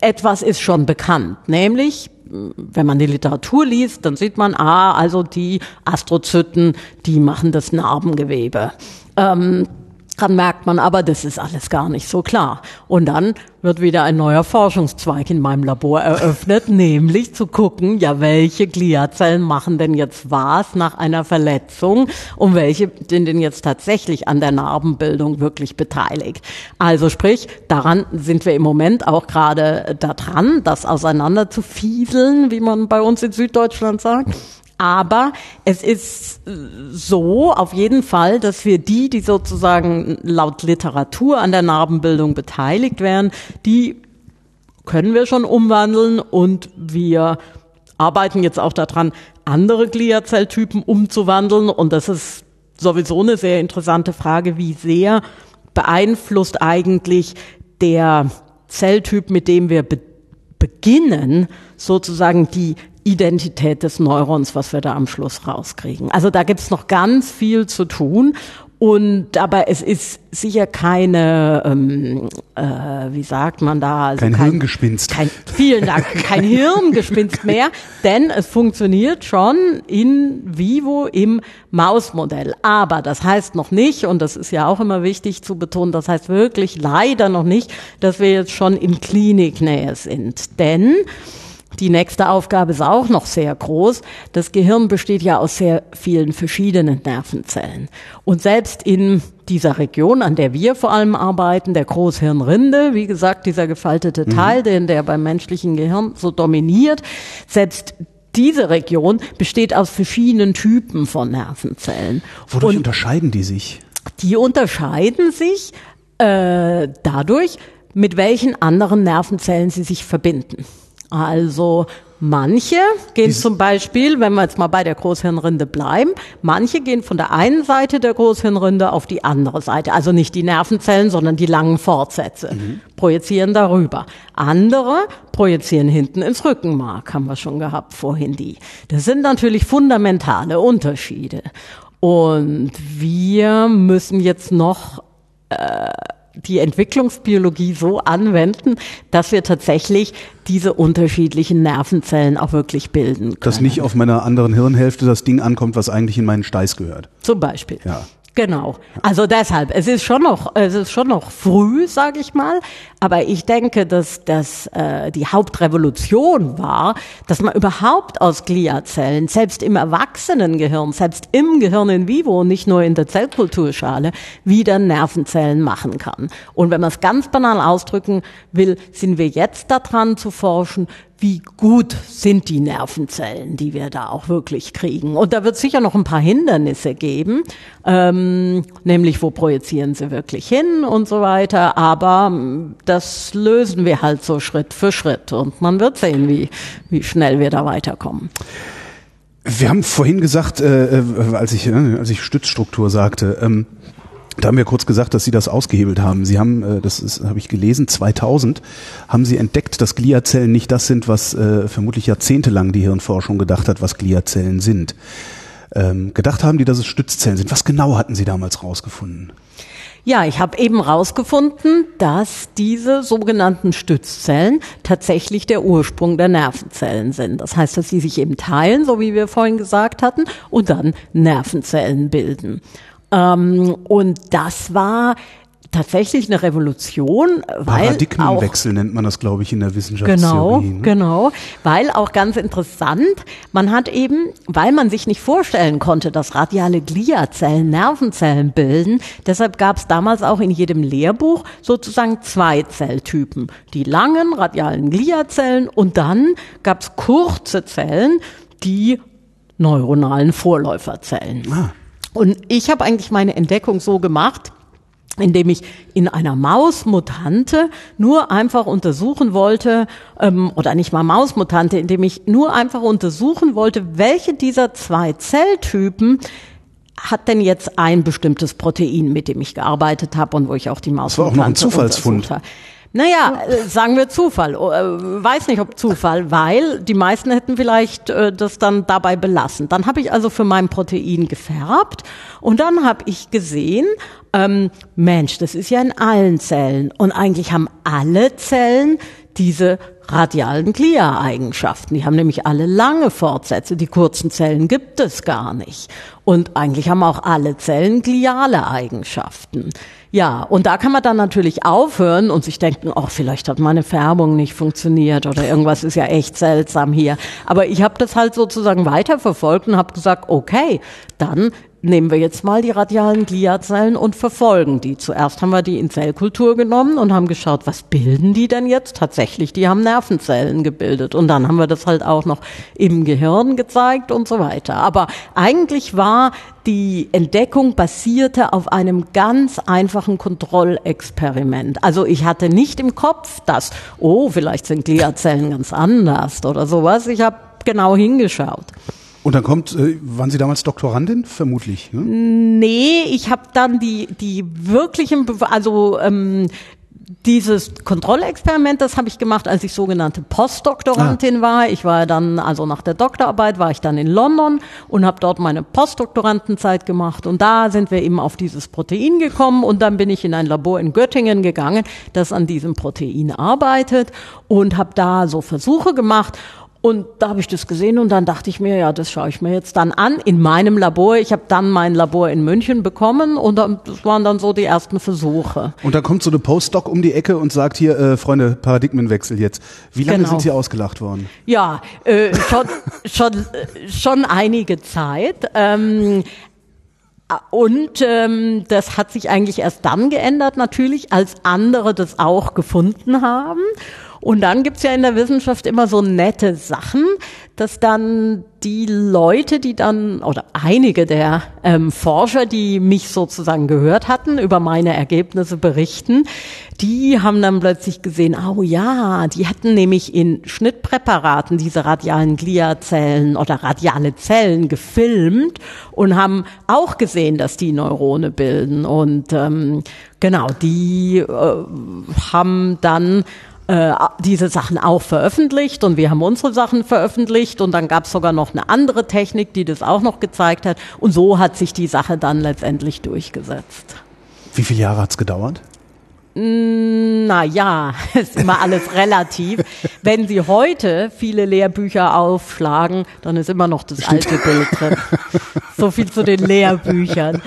etwas ist schon bekannt, nämlich wenn man die Literatur liest, dann sieht man, ah, also die Astrozyten, die machen das Narbengewebe. Ähm, dann merkt man aber, das ist alles gar nicht so klar. Und dann wird wieder ein neuer Forschungszweig in meinem Labor eröffnet, nämlich zu gucken, ja, welche Gliazellen machen denn jetzt was nach einer Verletzung und welche sind denn jetzt tatsächlich an der Narbenbildung wirklich beteiligt. Also sprich, daran sind wir im Moment auch gerade da dran, das auseinander zu fieseln, wie man bei uns in Süddeutschland sagt. Aber es ist so auf jeden Fall, dass wir die, die sozusagen laut Literatur an der Narbenbildung beteiligt werden, die können wir schon umwandeln und wir arbeiten jetzt auch daran, andere Gliazelltypen umzuwandeln. Und das ist sowieso eine sehr interessante Frage, wie sehr beeinflusst eigentlich der Zelltyp, mit dem wir be beginnen, sozusagen die Identität des Neurons, was wir da am Schluss rauskriegen. Also da gibt's noch ganz viel zu tun. Und aber es ist sicher keine, ähm, äh, wie sagt man da? Also kein, kein Hirngespinst. Kein, vielen Dank, kein Hirngespinst mehr, denn es funktioniert schon in vivo im Mausmodell. Aber das heißt noch nicht, und das ist ja auch immer wichtig zu betonen, das heißt wirklich leider noch nicht, dass wir jetzt schon in Kliniknähe sind. Denn die nächste Aufgabe ist auch noch sehr groß. Das Gehirn besteht ja aus sehr vielen verschiedenen Nervenzellen. Und selbst in dieser Region, an der wir vor allem arbeiten, der Großhirnrinde, wie gesagt, dieser gefaltete mhm. Teil, mhm. den der beim menschlichen Gehirn so dominiert, selbst diese Region besteht aus verschiedenen Typen von Nervenzellen. Wodurch Und unterscheiden die sich? Die unterscheiden sich äh, dadurch, mit welchen anderen Nervenzellen sie sich verbinden. Also Manche gehen zum Beispiel, wenn wir jetzt mal bei der Großhirnrinde bleiben, manche gehen von der einen Seite der Großhirnrinde auf die andere Seite. Also nicht die Nervenzellen, sondern die langen Fortsätze. Mhm. Projizieren darüber. Andere projizieren hinten ins Rückenmark, haben wir schon gehabt vorhin die. Das sind natürlich fundamentale Unterschiede. Und wir müssen jetzt noch äh, die Entwicklungsbiologie so anwenden, dass wir tatsächlich diese unterschiedlichen Nervenzellen auch wirklich bilden können. Dass nicht auf meiner anderen Hirnhälfte das Ding ankommt, was eigentlich in meinen Steiß gehört. Zum Beispiel. Ja. Genau. Also deshalb, es ist schon noch, es ist schon noch früh, sage ich mal. Aber ich denke, dass das äh, die Hauptrevolution war, dass man überhaupt aus Gliazellen, selbst im Erwachsenengehirn, selbst im Gehirn in vivo, nicht nur in der Zellkulturschale, wieder Nervenzellen machen kann. Und wenn man es ganz banal ausdrücken will, sind wir jetzt daran zu forschen, wie gut sind die Nervenzellen, die wir da auch wirklich kriegen. Und da wird sicher noch ein paar Hindernisse geben, ähm, nämlich wo projizieren sie wirklich hin und so weiter. Aber ähm, das lösen wir halt so Schritt für Schritt und man wird sehen, wie, wie schnell wir da weiterkommen. Wir haben vorhin gesagt, äh, äh als ich äh, als ich Stützstruktur sagte, ähm, da haben wir kurz gesagt, dass Sie das ausgehebelt haben. Sie haben, äh, das habe ich gelesen, 2000 haben Sie entdeckt, dass Gliazellen nicht das sind, was äh, vermutlich jahrzehntelang die Hirnforschung gedacht hat, was Gliazellen sind. Ähm, gedacht haben die, dass es Stützzellen sind. Was genau hatten Sie damals rausgefunden? Ja, ich habe eben rausgefunden, dass diese sogenannten Stützzellen tatsächlich der Ursprung der Nervenzellen sind. Das heißt, dass sie sich eben teilen, so wie wir vorhin gesagt hatten, und dann Nervenzellen bilden. Ähm, und das war tatsächlich eine Revolution, weil Paradigmenwechsel auch, nennt man das, glaube ich, in der Wissenschaft. Genau, ne? genau, weil auch ganz interessant, man hat eben, weil man sich nicht vorstellen konnte, dass radiale Gliazellen Nervenzellen bilden, deshalb gab es damals auch in jedem Lehrbuch sozusagen zwei Zelltypen, die langen radialen Gliazellen und dann gab es kurze Zellen, die neuronalen Vorläuferzellen. Ah. Und ich habe eigentlich meine Entdeckung so gemacht, indem ich in einer Mausmutante nur einfach untersuchen wollte, ähm, oder nicht mal Mausmutante, indem ich nur einfach untersuchen wollte, welche dieser zwei Zelltypen hat denn jetzt ein bestimmtes Protein, mit dem ich gearbeitet habe und wo ich auch die Mausmutante Das war auch noch ein Zufallsfund. Naja, äh, sagen wir Zufall. Oh, äh, weiß nicht, ob Zufall, weil die meisten hätten vielleicht äh, das dann dabei belassen. Dann habe ich also für mein Protein gefärbt und dann habe ich gesehen, ähm, Mensch, das ist ja in allen Zellen. Und eigentlich haben alle Zellen diese radialen Glia-Eigenschaften. Die haben nämlich alle lange Fortsätze. Die kurzen Zellen gibt es gar nicht. Und eigentlich haben auch alle Zellen gliale Eigenschaften. Ja, und da kann man dann natürlich aufhören und sich denken, oh, vielleicht hat meine Färbung nicht funktioniert oder irgendwas ist ja echt seltsam hier. Aber ich habe das halt sozusagen weiterverfolgt und habe gesagt, okay, dann nehmen wir jetzt mal die radialen Gliazellen und verfolgen die. Zuerst haben wir die in Zellkultur genommen und haben geschaut, was bilden die denn jetzt? Tatsächlich, die haben Nervenzellen gebildet. Und dann haben wir das halt auch noch im Gehirn gezeigt und so weiter. Aber eigentlich war die Entdeckung basierte auf einem ganz einfachen Kontrollexperiment. Also ich hatte nicht im Kopf, dass, oh, vielleicht sind Gliazellen ganz anders oder sowas. Ich habe genau hingeschaut. Und dann kommt, äh, waren Sie damals Doktorandin? Vermutlich. Ne? Nee, ich habe dann die, die wirklichen, also ähm, dieses Kontrollexperiment, das habe ich gemacht, als ich sogenannte Postdoktorantin ah. war. Ich war dann, also nach der Doktorarbeit war ich dann in London und habe dort meine Postdoktorandenzeit gemacht. Und da sind wir eben auf dieses Protein gekommen. Und dann bin ich in ein Labor in Göttingen gegangen, das an diesem Protein arbeitet und habe da so Versuche gemacht. Und da habe ich das gesehen und dann dachte ich mir, ja, das schaue ich mir jetzt dann an in meinem Labor. Ich habe dann mein Labor in München bekommen und das waren dann so die ersten Versuche. Und dann kommt so eine Postdoc um die Ecke und sagt hier, äh, Freunde, Paradigmenwechsel jetzt. Wie lange genau. sind Sie ausgelacht worden? Ja, äh, schon, schon, schon einige Zeit. Ähm, und ähm, das hat sich eigentlich erst dann geändert, natürlich, als andere das auch gefunden haben. Und dann gibt's ja in der Wissenschaft immer so nette Sachen, dass dann die Leute, die dann, oder einige der ähm, Forscher, die mich sozusagen gehört hatten, über meine Ergebnisse berichten, die haben dann plötzlich gesehen, oh ja, die hatten nämlich in Schnittpräparaten diese radialen Gliazellen oder radiale Zellen gefilmt und haben auch gesehen, dass die Neurone bilden. Und ähm, genau, die äh, haben dann äh, diese Sachen auch veröffentlicht und wir haben unsere Sachen veröffentlicht und dann gab es sogar noch eine andere Technik, die das auch noch gezeigt hat und so hat sich die Sache dann letztendlich durchgesetzt. Wie viele Jahre hat's gedauert? Na ja, ist immer alles relativ. Wenn Sie heute viele Lehrbücher aufschlagen, dann ist immer noch das alte Bild drin. So viel zu den Lehrbüchern.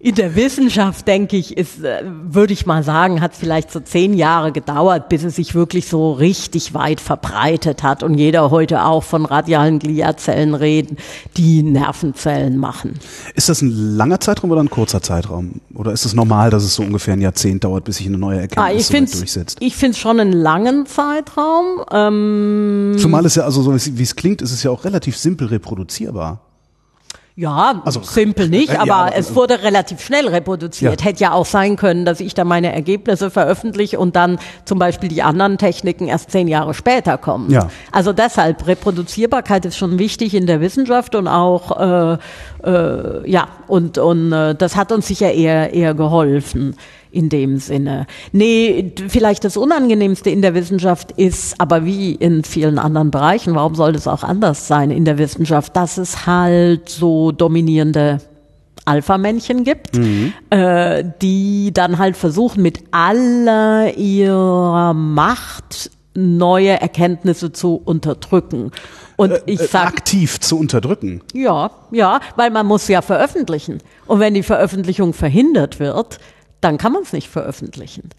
In der Wissenschaft, denke ich, ist, äh, würde ich mal sagen, hat es vielleicht so zehn Jahre gedauert, bis es sich wirklich so richtig weit verbreitet hat und jeder heute auch von radialen Gliazellen reden, die Nervenzellen machen. Ist das ein langer Zeitraum oder ein kurzer Zeitraum? Oder ist es normal, dass es so ungefähr ein Jahrzehnt dauert, bis sich eine neue Erkenntnis ah, ich so durchsetzt? Ich finde es schon einen langen Zeitraum. Ähm Zumal es ja, also so wie es klingt, ist es ja auch relativ simpel reproduzierbar. Ja, also, simpel nicht, aber, ja, es wurde relativ schnell reproduziert. Ja. Hätte ja auch sein können, dass ich da meine Ergebnisse veröffentliche und dann zum Beispiel die anderen Techniken erst zehn Jahre später kommen. Ja. Also deshalb, Reproduzierbarkeit ist schon wichtig in der Wissenschaft und auch, äh, äh, ja, und, und äh, das hat uns sicher eher, eher geholfen in dem Sinne. Nee, vielleicht das Unangenehmste in der Wissenschaft ist, aber wie in vielen anderen Bereichen, warum soll das auch anders sein in der Wissenschaft, dass es halt so dominierende Alpha-Männchen gibt, mhm. äh, die dann halt versuchen, mit aller ihrer Macht neue Erkenntnisse zu unterdrücken. Und äh, ich äh, sag, aktiv zu unterdrücken. Ja, ja, weil man muss ja veröffentlichen. Und wenn die Veröffentlichung verhindert wird, dann kann man es nicht veröffentlichen.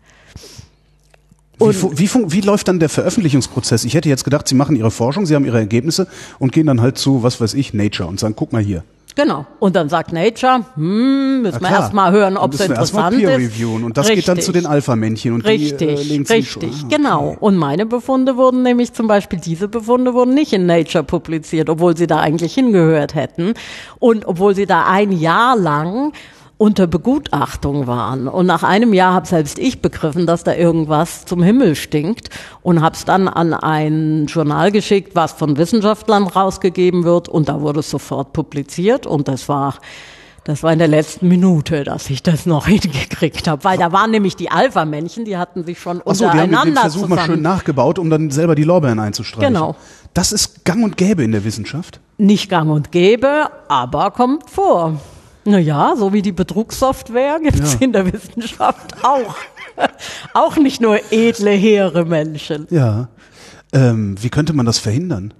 Wie, wie, wie, läuft dann der Veröffentlichungsprozess? Ich hätte jetzt gedacht, Sie machen Ihre Forschung, Sie haben Ihre Ergebnisse und gehen dann halt zu, was weiß ich, Nature und sagen, guck mal hier. Genau. Und dann sagt Nature, hm, müssen wir erstmal hören, ob es interessant Peer ist. Reviewen. Und das richtig. geht dann zu den Alpha-Männchen und richtig, die äh, legen Richtig, ah, genau. Und meine Befunde wurden nämlich zum Beispiel, diese Befunde wurden nicht in Nature publiziert, obwohl sie da eigentlich hingehört hätten. Und obwohl sie da ein Jahr lang unter Begutachtung waren. Und nach einem Jahr habe selbst ich begriffen, dass da irgendwas zum Himmel stinkt und habe es dann an ein Journal geschickt, was von Wissenschaftlern rausgegeben wird und da wurde es sofort publiziert und das war das war in der letzten Minute, dass ich das noch hingekriegt habe, weil da waren nämlich die Alpha-Männchen, die hatten sich schon Ach so, untereinander die haben den Versuch zusammen. mal schön nachgebaut, um dann selber die Lorbeeren einzustreichen. Genau. Das ist gang und gäbe in der Wissenschaft? Nicht gang und gäbe, aber kommt vor. Naja, so wie die Betrugssoftware gibt es ja. in der Wissenschaft auch. auch nicht nur edle, hehre Menschen. Ja. Ähm, wie könnte man das verhindern?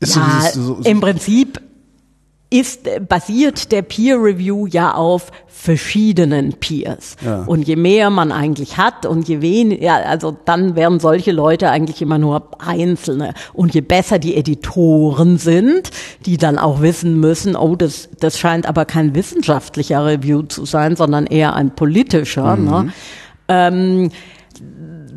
Ist ja, so, so, so, im Prinzip ist, basiert der Peer Review ja auf verschiedenen Peers. Ja. Und je mehr man eigentlich hat und je weniger, also dann wären solche Leute eigentlich immer nur Einzelne. Und je besser die Editoren sind, die dann auch wissen müssen, oh, das, das scheint aber kein wissenschaftlicher Review zu sein, sondern eher ein politischer. Ne? Mhm. Ne? Ähm,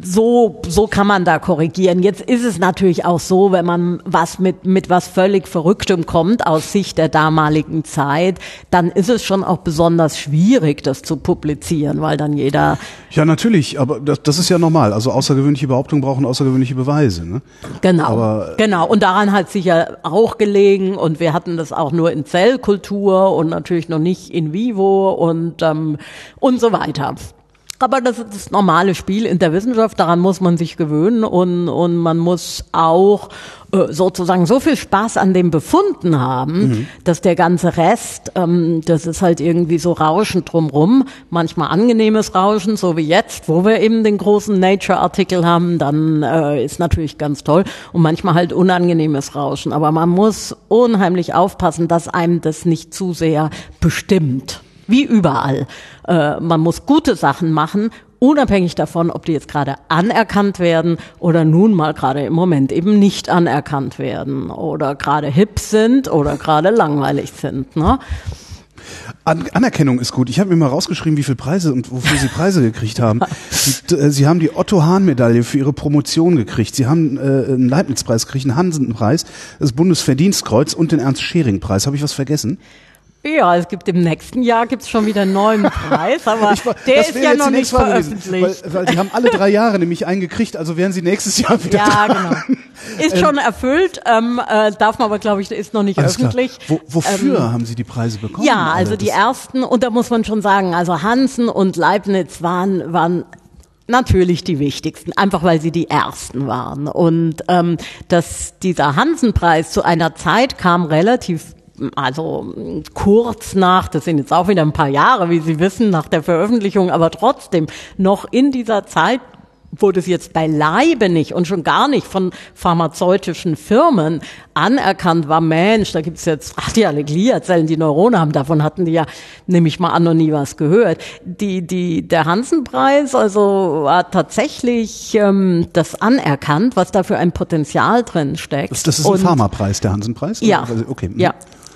so, so kann man da korrigieren. Jetzt ist es natürlich auch so, wenn man was mit, mit was völlig Verrücktem kommt aus Sicht der damaligen Zeit, dann ist es schon auch besonders schwierig, das zu publizieren, weil dann jeder. Ja, natürlich, aber das, das ist ja normal. Also außergewöhnliche Behauptungen brauchen außergewöhnliche Beweise. Ne? Genau. Aber, genau. Und daran hat sich ja auch gelegen und wir hatten das auch nur in Zellkultur und natürlich noch nicht in vivo und, ähm, und so weiter. Aber das ist das normale Spiel in der Wissenschaft, daran muss man sich gewöhnen und, und man muss auch äh, sozusagen so viel Spaß an dem Befunden haben, mhm. dass der ganze Rest, ähm, das ist halt irgendwie so Rauschen drumrum, manchmal angenehmes Rauschen, so wie jetzt, wo wir eben den großen Nature-Artikel haben, dann äh, ist natürlich ganz toll und manchmal halt unangenehmes Rauschen. Aber man muss unheimlich aufpassen, dass einem das nicht zu sehr bestimmt wie überall. Äh, man muss gute Sachen machen, unabhängig davon, ob die jetzt gerade anerkannt werden oder nun mal gerade im Moment eben nicht anerkannt werden oder gerade hip sind oder gerade langweilig sind. Ne? An Anerkennung ist gut. Ich habe mir mal rausgeschrieben, wie viele Preise und wofür Sie Preise gekriegt haben. Sie, äh, Sie haben die Otto Hahn Medaille für Ihre Promotion gekriegt. Sie haben äh, einen Leibniz-Preis gekriegt, einen Hansen-Preis, das Bundesverdienstkreuz und den Ernst-Schering-Preis. Habe ich was vergessen? Ja, es gibt im nächsten Jahr gibt's schon wieder einen neuen Preis, aber Ich der ist ja noch nicht Frage gewesen, veröffentlicht. Weil, weil die haben alle drei Jahre nämlich eingekriegt, also wären sie nächstes Jahr wieder Ja, dran. genau. Ist schon erfüllt, ähm, äh, darf man aber, glaube ich, ist noch nicht öffentlich. Wo, wofür haben Sie die Preise bekommen? Ja, also alle? die ersten, und da muss man schon sagen, also Hansen und Leibniz waren, waren natürlich die wichtigsten, einfach weil sie die ersten waren. Und ähm, dass dieser Hansenpreis zu einer Zeit kam relativ also kurz nach, das sind jetzt auch wieder ein paar Jahre, wie Sie wissen, nach der Veröffentlichung, aber trotzdem noch in dieser Zeit wo das jetzt beileibe nicht und schon gar nicht von pharmazeutischen Firmen anerkannt war, Mensch, da gibt's jetzt radiale Gliazellen, die Neurone haben, davon hatten die ja, nehme ich mal an, noch nie was gehört. Die, die, der Hansenpreis also hat tatsächlich ähm, das anerkannt, was da für ein Potenzial drin steckt. Das, das ist ein Und- Pharmapreis, der Hansenpreis? Ja, Oder? Okay. mhm. ja.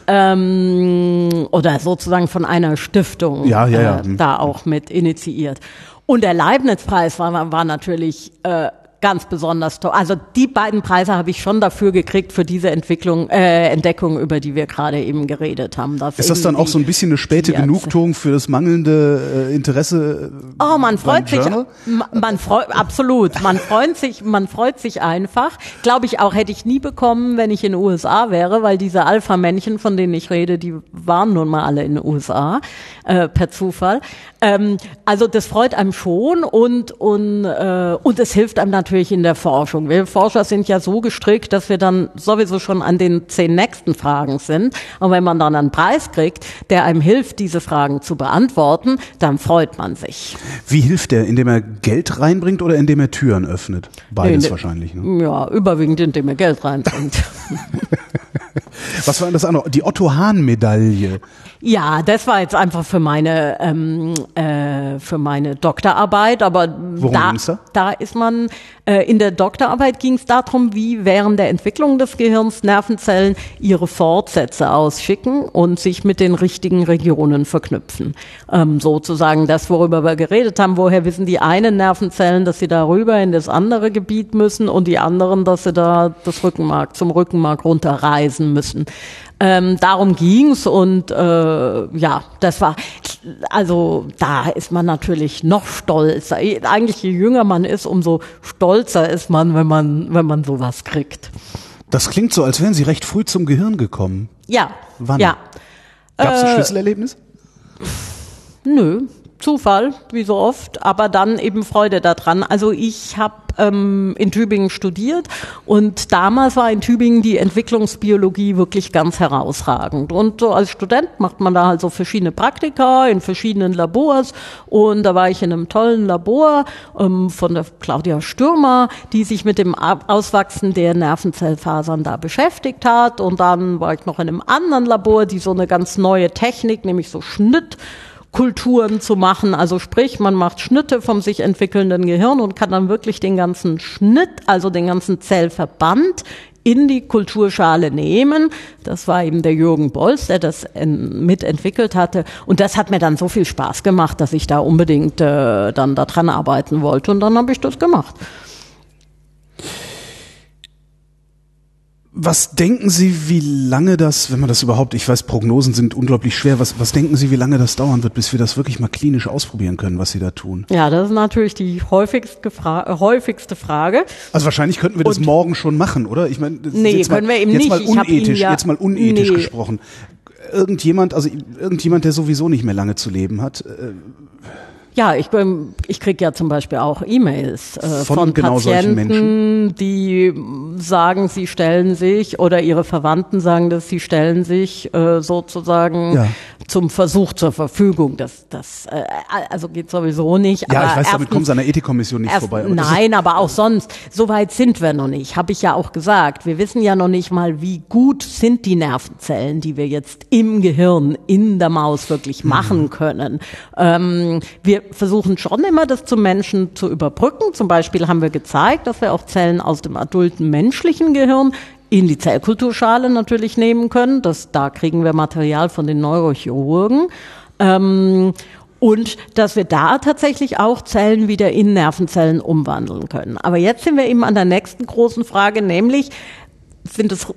Ähm, oder sozusagen von einer Stiftung Ja, ja, ja. Äh, da auch mit initiiert. Und der Leibniz-Preis war, war natürlich äh, ganz besonders toll. Also die beiden Preise habe ich schon dafür gekriegt für diese Entwicklung, äh, Entdeckung, über die wir gerade eben geredet haben. dass Ist das dann auch so ein bisschen eine späte Genugtuung für das mangelnde äh, Interesse? äh, Oh, man freut sich, Journal? man freut, absolut, man freut sich, man freut sich einfach. Glaube ich auch, hätte ich nie bekommen, wenn ich in den USA wäre, weil diese Alpha-Männchen, von denen ich rede, die waren nun mal alle in den USA, äh, per Zufall. Ähm, also das freut einem schon und, und, äh, und es hilft einem natürlich in der Forschung. Wir Forscher sind ja so gestrickt, dass wir dann sowieso schon an den zehn nächsten Fragen sind. Und wenn man dann einen Preis kriegt, der einem hilft, diese Fragen zu beantworten, dann freut man sich. Wie hilft der? Indem er Geld reinbringt oder indem er Türen öffnet? Beides Nee, ne- wahrscheinlich. Ne? Ja, überwiegend, indem er Geld reinbringt. Was war das andere? Die Otto Hahn Medaille. Ja, das war jetzt einfach für meine ähm, äh, für meine Doktorarbeit, aber Worum da, ging's da? da ist man äh, in der Doktorarbeit ging es darum, wie während der Entwicklung des Gehirns Nervenzellen ihre Fortsätze ausschicken und sich mit den richtigen Regionen verknüpfen. Ähm, sozusagen das, worüber wir geredet haben. Woher wissen die einen Nervenzellen, dass sie darüber in das andere Gebiet müssen und die anderen, dass sie da das Rückenmark zum Rückenmark runterreisen müssen. Ähm, darum ging's und äh, ja, das war also da ist man natürlich noch stolzer. Eigentlich je jünger man ist, umso stolzer ist man, wenn man wenn man sowas kriegt. Das klingt so, als wären Sie recht früh zum Gehirn gekommen. Ja, Wann? ja, Gab es ein Äh, Schlüsselerlebnis? nö, Zufall, wie so oft, aber dann eben Freude daran. Also ich habe ähm, in Tübingen studiert und damals war in Tübingen die Entwicklungsbiologie wirklich ganz herausragend. Und so als Student macht man da halt so verschiedene Praktika in verschiedenen Labors und da war ich in einem tollen Labor ähm, von der Claudia Stürmer, die sich mit dem Auswachsen der Nervenzellfasern da beschäftigt hat und dann war ich noch in einem anderen Labor, die so eine ganz neue Technik, nämlich so Schnitt Kulturen zu machen. Also sprich, man macht Schnitte vom sich entwickelnden Gehirn und kann dann wirklich den ganzen Schnitt, also den ganzen Zellverband in die Kulturschale nehmen. Das war eben der Jürgen Bolz, der das en- mitentwickelt hatte. Und das hat mir dann so viel Spaß gemacht, dass ich da unbedingt äh, dann daran arbeiten wollte. Und dann habe ich das gemacht. Was denken Sie, wie lange das, wenn man das überhaupt, ich weiß, Prognosen sind unglaublich schwer, was, was denken Sie, wie lange das dauern wird, bis wir das wirklich mal klinisch ausprobieren können, was Sie da tun? Ja, das ist natürlich die häufigste, Fra äh, häufigste Frage. Also wahrscheinlich könnten wir das Und- morgen schon machen, oder? Ich meine, Nee, jetzt mal, können wir eben jetzt nicht. Mal unethisch, ja- jetzt mal unethisch Nee. gesprochen. Irgendjemand, also irgendjemand, der sowieso nicht mehr lange zu leben hat, äh, Ja, ich, bin- ich krieg ja zum Beispiel auch E-Mails äh, Von von, genau Patienten, die sagen, sie stellen sich oder ihre Verwandten sagen, dass sie stellen sich äh, sozusagen Ja. Zum Versuch zur Verfügung. Das, das äh, also geht sowieso nicht. ja, aber ich weiß, damit erstens- Sie an der Ethikkommission nicht Erst, vorbei. aber nein, aber auch sonst. So weit sind wir noch nicht. Habe ich ja auch gesagt. Wir wissen ja noch nicht mal, wie gut sind die Nervenzellen, die wir jetzt im Gehirn, in der Maus wirklich machen können. Ähm, wir versuchen schon immer, das zum Menschen zu überbrücken. Zum Beispiel haben wir gezeigt, dass wir auch Zellen aus dem adulten menschlichen Gehirn in die Zellkulturschale natürlich nehmen können. Das, da kriegen wir Material von den Neurochirurgen. Ähm, und dass wir da tatsächlich auch Zellen wieder in Nervenzellen umwandeln können. Aber jetzt sind wir eben an der nächsten großen Frage, nämlich sind es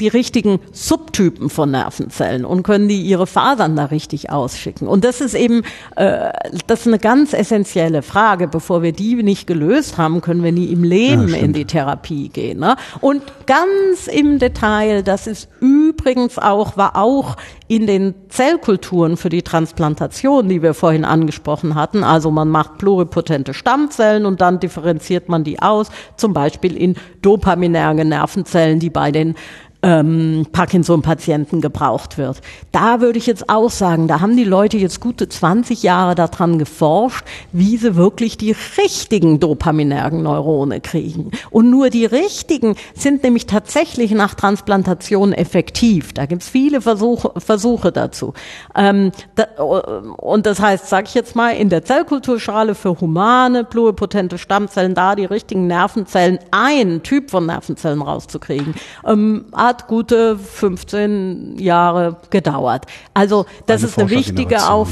die richtigen Subtypen von Nervenzellen und können die ihre Fasern da richtig ausschicken. Und das ist eben, äh, das ist eine ganz essentielle Frage. Bevor wir die nicht gelöst haben, können wir nie im Leben ja, in die Therapie gehen. Ne? Und ganz im Detail, das ist übrigens auch, war auch in den Zellkulturen für die Transplantation, die wir vorhin angesprochen hatten. Also man macht pluripotente Stammzellen und dann differenziert man die aus, zum Beispiel in dopaminerge Nervenzellen, die bei den ähm, Parkinson-Patienten gebraucht wird. Da würde ich jetzt auch sagen, da haben die Leute jetzt gute 20 Jahre daran geforscht, wie sie wirklich die richtigen dopaminergen Neurone kriegen. Und nur die richtigen sind nämlich tatsächlich nach Transplantation effektiv. Da gibt's viele Versuche, Versuche dazu. Ähm, da, und das heißt, sage ich jetzt mal, in der Zellkulturschale für humane, pluripotente Stammzellen da die richtigen Nervenzellen, ein Typ von Nervenzellen rauszukriegen, ähm, hat gute 15 Jahre gedauert. Also das eine ist eine wichtige Auf,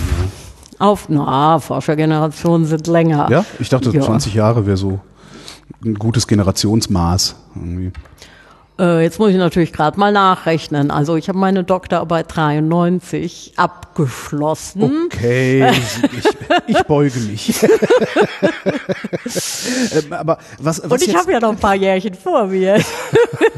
auf, na, Forschergenerationen sind länger. Ja, ich dachte ja. 20 Jahre wäre so ein gutes Generationsmaß. Irgendwie. Äh, jetzt muss ich natürlich gerade mal nachrechnen. Also ich habe meine Doktorarbeit 93 abgeschlossen. Okay, ich, ich beuge mich. Ähm, aber was, was Und ich habe ja noch ein paar Jährchen vor mir.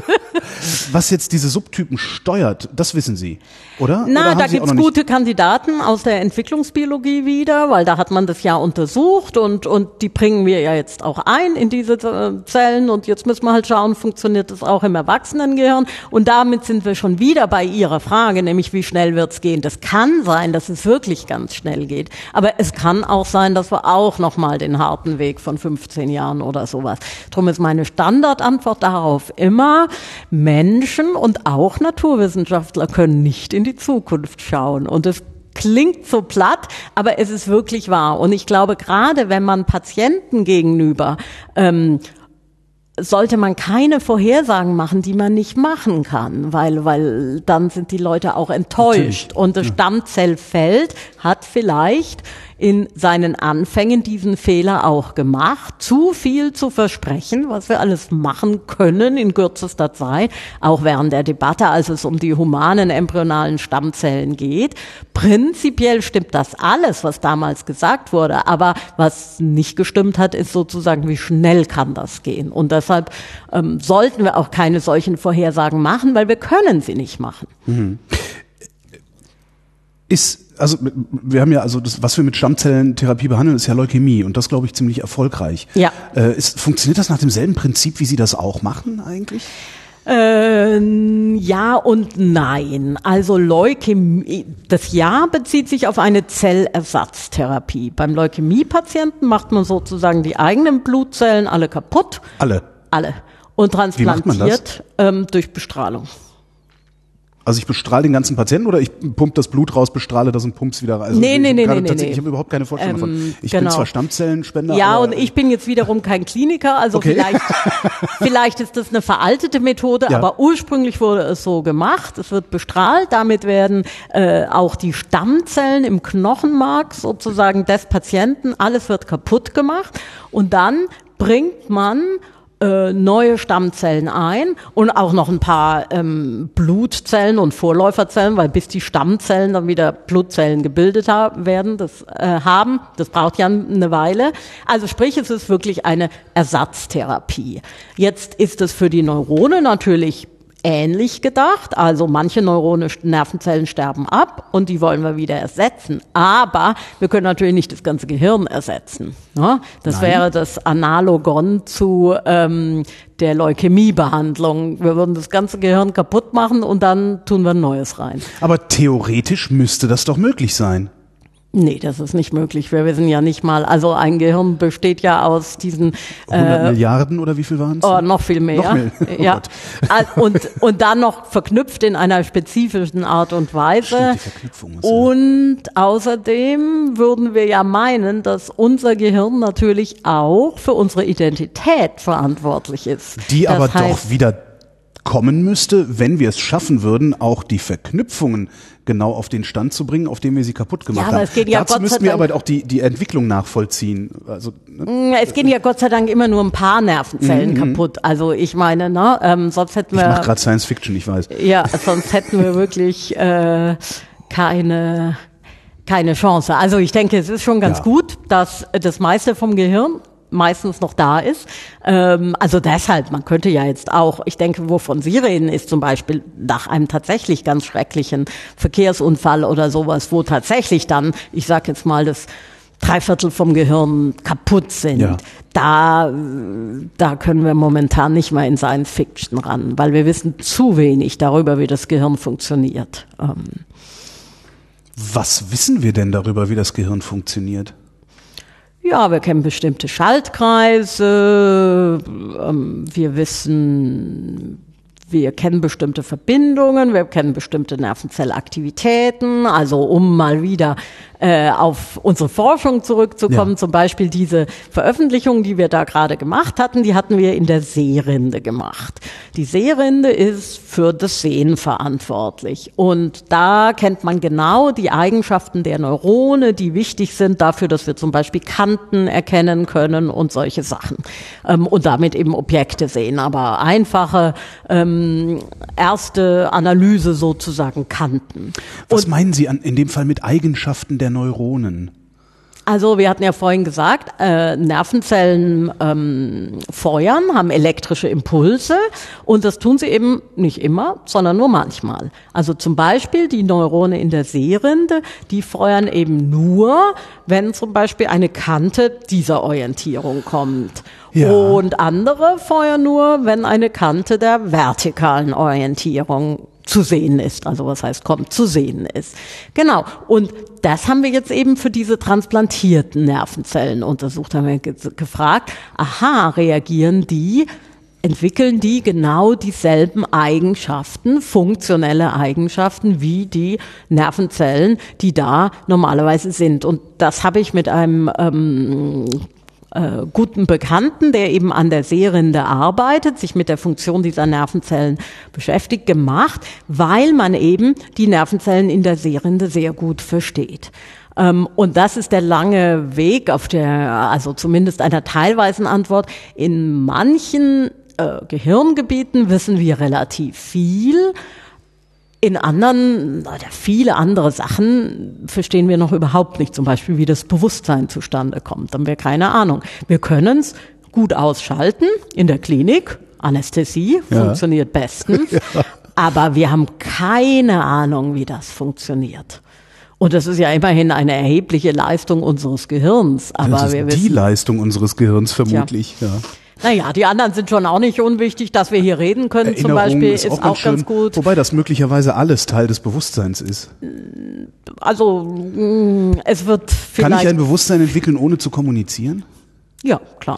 was jetzt diese Subtypen steuert, das wissen Sie, oder? Na, oder da gibt's gute Kandidaten aus der Entwicklungsbiologie wieder, weil da hat man das ja untersucht und, und die bringen wir ja jetzt auch ein in diese äh, Zellen und jetzt müssen wir halt schauen, funktioniert das auch im Erwachsenengehirn und damit sind wir schon wieder bei Ihrer Frage, nämlich wie schnell wird's gehen. Das kann sein, dass es wirklich ganz schnell geht, aber es kann auch sein, dass wir auch nochmal den harten Weg von 15 Jahren oder sowas. Drum ist meine Standardantwort darauf immer, Menschen und auch Naturwissenschaftler können nicht in die Zukunft schauen. Und es klingt so platt, aber es ist wirklich wahr. Und ich glaube, gerade wenn man Patienten gegenüber ähm, sollte man keine Vorhersagen machen, die man nicht machen kann, weil, weil dann sind die Leute auch enttäuscht. Natürlich. Und das Stammzellfeld hat vielleicht in seinen Anfängen diesen Fehler auch gemacht, zu viel zu versprechen, was wir alles machen können in kürzester Zeit, auch während der Debatte, als es um die humanen embryonalen Stammzellen geht. Prinzipiell stimmt das alles, was damals gesagt wurde, aber was nicht gestimmt hat, ist sozusagen, wie schnell kann das gehen. Und deshalb ähm, sollten wir auch keine solchen Vorhersagen machen, weil wir können sie nicht machen. Mhm. Ist also wir haben ja also das, was wir mit Stammzellentherapie behandeln, ist ja Leukämie und das glaube ich ziemlich erfolgreich. Ja. Äh, ist, funktioniert das nach demselben Prinzip, wie Sie das auch machen eigentlich? Ähm, ja und nein. Also Leukämie, das Ja bezieht sich auf eine Zellersatztherapie. Beim Leukämie-Patienten macht man sozusagen die eigenen Blutzellen alle kaputt. Alle. Alle. Und transplantiert ähm, durch Bestrahlung. Also ich bestrahle den ganzen Patienten oder ich pumpe das Blut raus, bestrahle das und pump's wieder rein? Also nee, nee, nee, nee, nee. Ich habe überhaupt keine Vorstellung ähm, davon. Ich genau. bin zwar Stammzellenspender. Ja, und ich bin jetzt wiederum kein Kliniker, also okay. vielleicht, vielleicht ist das eine veraltete Methode, ja. aber ursprünglich wurde es so gemacht. Es wird bestrahlt, damit werden äh, auch die Stammzellen im Knochenmark sozusagen des Patienten, alles wird kaputt gemacht und dann bringt man äh, neue Stammzellen ein und auch noch ein paar ähm, Blutzellen und Vorläuferzellen, weil bis die Stammzellen dann wieder Blutzellen gebildet haben, werden, das äh, haben, das braucht ja eine Weile. Also sprich, es ist wirklich eine Ersatztherapie. Jetzt ist es für die Neurone natürlich ähnlich gedacht. Also manche Neurone, Nervenzellen sterben ab und die wollen wir wieder ersetzen. Aber wir können natürlich nicht das ganze Gehirn ersetzen. Ne? Das Nein. wäre das Analogon zu ähm, der Leukämiebehandlung. Wir würden das ganze Gehirn kaputt machen und dann tun wir ein neues rein. Aber theoretisch müsste das doch möglich sein. Nee, das ist nicht möglich. Wir wissen ja nicht mal, also ein Gehirn besteht ja aus diesen 100 äh, Milliarden oder wie viel waren es? Oh, noch viel mehr. Noch mehr. Oh ja. und, und dann noch verknüpft in einer spezifischen Art und Weise. Stimmt, und außerdem würden wir ja meinen, dass unser Gehirn natürlich auch für unsere Identität verantwortlich ist. Die das aber heißt, doch wieder kommen müsste, wenn wir es schaffen würden, auch die Verknüpfungen genau auf den Stand zu bringen, auf dem wir sie kaputt gemacht Ja, aber haben. es geht ja Dazu Gott müssten wir aber auch die, die Entwicklung nachvollziehen. Also, ne? Mm, Es gehen ja Gott sei Dank immer nur ein paar Nervenzellen kaputt. Also ich meine, ne, ähm, sonst hätten Mhm, Ich mache wir gerade Science Fiction, ich weiß. ja, sonst hätten wir wirklich äh, keine keine Chance. Also ich denke, es ist schon ganz Ja. gut, dass das meiste vom Gehirn meistens noch da ist. Ähm, also deshalb, man könnte ja jetzt auch, ich denke, wovon Sie reden, ist zum Beispiel nach einem tatsächlich ganz schrecklichen Verkehrsunfall oder sowas, wo tatsächlich dann, ich sag jetzt mal, das Dreiviertel vom Gehirn kaputt sind. Ja. Da, da können wir momentan nicht mal in Science Fiction ran, weil wir wissen zu wenig darüber, wie das Gehirn funktioniert. Ähm, Was wissen wir denn darüber, wie das Gehirn funktioniert? Ja, wir kennen bestimmte Schaltkreise, ähm, wir wissen, wir kennen bestimmte Verbindungen, wir kennen bestimmte Nervenzellaktivitäten. Also um mal wieder äh, auf unsere Forschung zurückzukommen, Ja. zum Beispiel diese Veröffentlichung, die wir da gerade gemacht hatten, die hatten wir in der Sehrinde gemacht. Die Sehrinde ist für das Sehen verantwortlich. Und da kennt man genau die Eigenschaften der Neurone, die wichtig sind dafür, dass wir zum Beispiel Kanten erkennen können und solche Sachen. Ähm, und damit eben Objekte sehen. Aber einfache ähm, erste Analyse sozusagen Kanten. Was meinen Sie an, in dem Fall mit Eigenschaften der Neuronen? Also wir hatten ja vorhin gesagt, äh, Nervenzellen ähm, feuern, haben elektrische Impulse und das tun sie eben nicht immer, sondern nur manchmal. Also zum Beispiel die Neurone in der Sehrinde, die feuern eben nur, wenn zum Beispiel eine Kante dieser Orientierung kommt. Ja. Und andere feuern nur, wenn eine Kante der vertikalen Orientierung zu sehen ist, also was heißt kommt, zu sehen ist. Genau. Und das haben wir jetzt eben für diese transplantierten Nervenzellen untersucht, haben wir ge gefragt, aha, reagieren die, entwickeln die genau dieselben Eigenschaften, funktionelle Eigenschaften wie die Nervenzellen, die da normalerweise sind. Und das habe ich mit einem ähm, äh, guten Bekannten, der eben an der Sehrinde arbeitet, sich mit der Funktion dieser Nervenzellen beschäftigt, gemacht, weil man eben die Nervenzellen in der Sehrinde sehr gut versteht. Ähm, und das ist der lange Weg auf der, also zumindest einer teilweisen Antwort. In manchen äh, Gehirngebieten wissen wir relativ viel. In anderen, oder viele andere Sachen verstehen wir noch überhaupt nicht, zum Beispiel wie das Bewusstsein zustande kommt. Haben wir keine Ahnung. Wir können es gut ausschalten in der Klinik. Anästhesie Ja. funktioniert bestens. Aber wir haben keine Ahnung, wie das funktioniert. Und das ist ja immerhin eine erhebliche Leistung unseres Gehirns. Aber das ist wir die wissen, Leistung unseres Gehirns vermutlich. Ja. Naja, die anderen sind schon auch nicht unwichtig, dass wir hier reden können zum Erinnerung Beispiel, ist, auch, auch, ganz, ganz schön, gut. Wobei das möglicherweise alles Teil des Bewusstseins ist. Also mh, es wird Kann ich vielleicht. ein Bewusstsein entwickeln, ohne zu kommunizieren? ja, klar.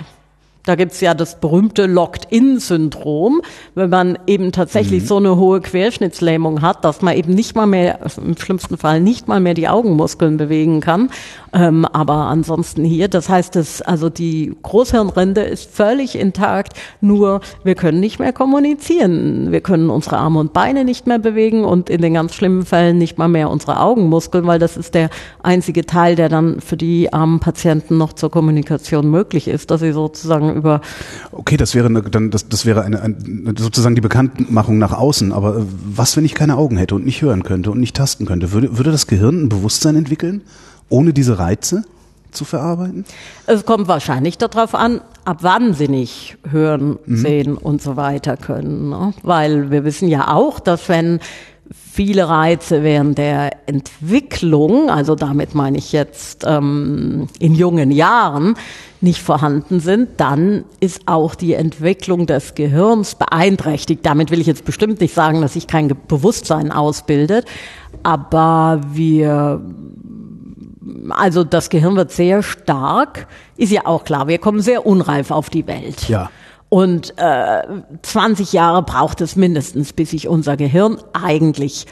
Da gibt's ja das berühmte Locked-In-Syndrom, wenn man eben tatsächlich Mhm. so eine hohe Querschnittslähmung hat, dass man eben nicht mal mehr, im schlimmsten Fall nicht mal mehr die Augenmuskeln bewegen kann. Ähm, aber ansonsten hier, das heißt, es, also die Großhirnrinde ist völlig intakt, nur wir können nicht mehr kommunizieren. Wir können unsere Arme und Beine nicht mehr bewegen und in den ganz schlimmen Fällen nicht mal mehr unsere Augenmuskeln, weil das ist der einzige Teil, der dann für die armen Patienten noch zur Kommunikation möglich ist, dass sie sozusagen über Okay, das wäre eine, dann das, das wäre eine, eine sozusagen die Bekanntmachung nach außen. Aber äh, was, wenn ich keine Augen hätte und nicht hören könnte und nicht tasten könnte? Würde, würde das Gehirn ein Bewusstsein entwickeln, ohne diese Reize zu verarbeiten? Es kommt wahrscheinlich darauf an, ab wann sie nicht hören, Mhm. sehen und so weiter können. Ne? Weil wir wissen ja auch, dass wenn viele Reize während der Entwicklung, also damit meine ich jetzt ähm, in jungen Jahren, nicht vorhanden sind, dann ist auch die Entwicklung des Gehirns beeinträchtigt. Damit will ich jetzt bestimmt nicht sagen, dass sich kein Bewusstsein ausbildet, aber wir also das Gehirn wird sehr stark, ist ja auch klar, wir kommen sehr unreif auf die Welt. Ja. Und äh, 20 Jahre braucht es mindestens, bis sich unser Gehirn eigentlich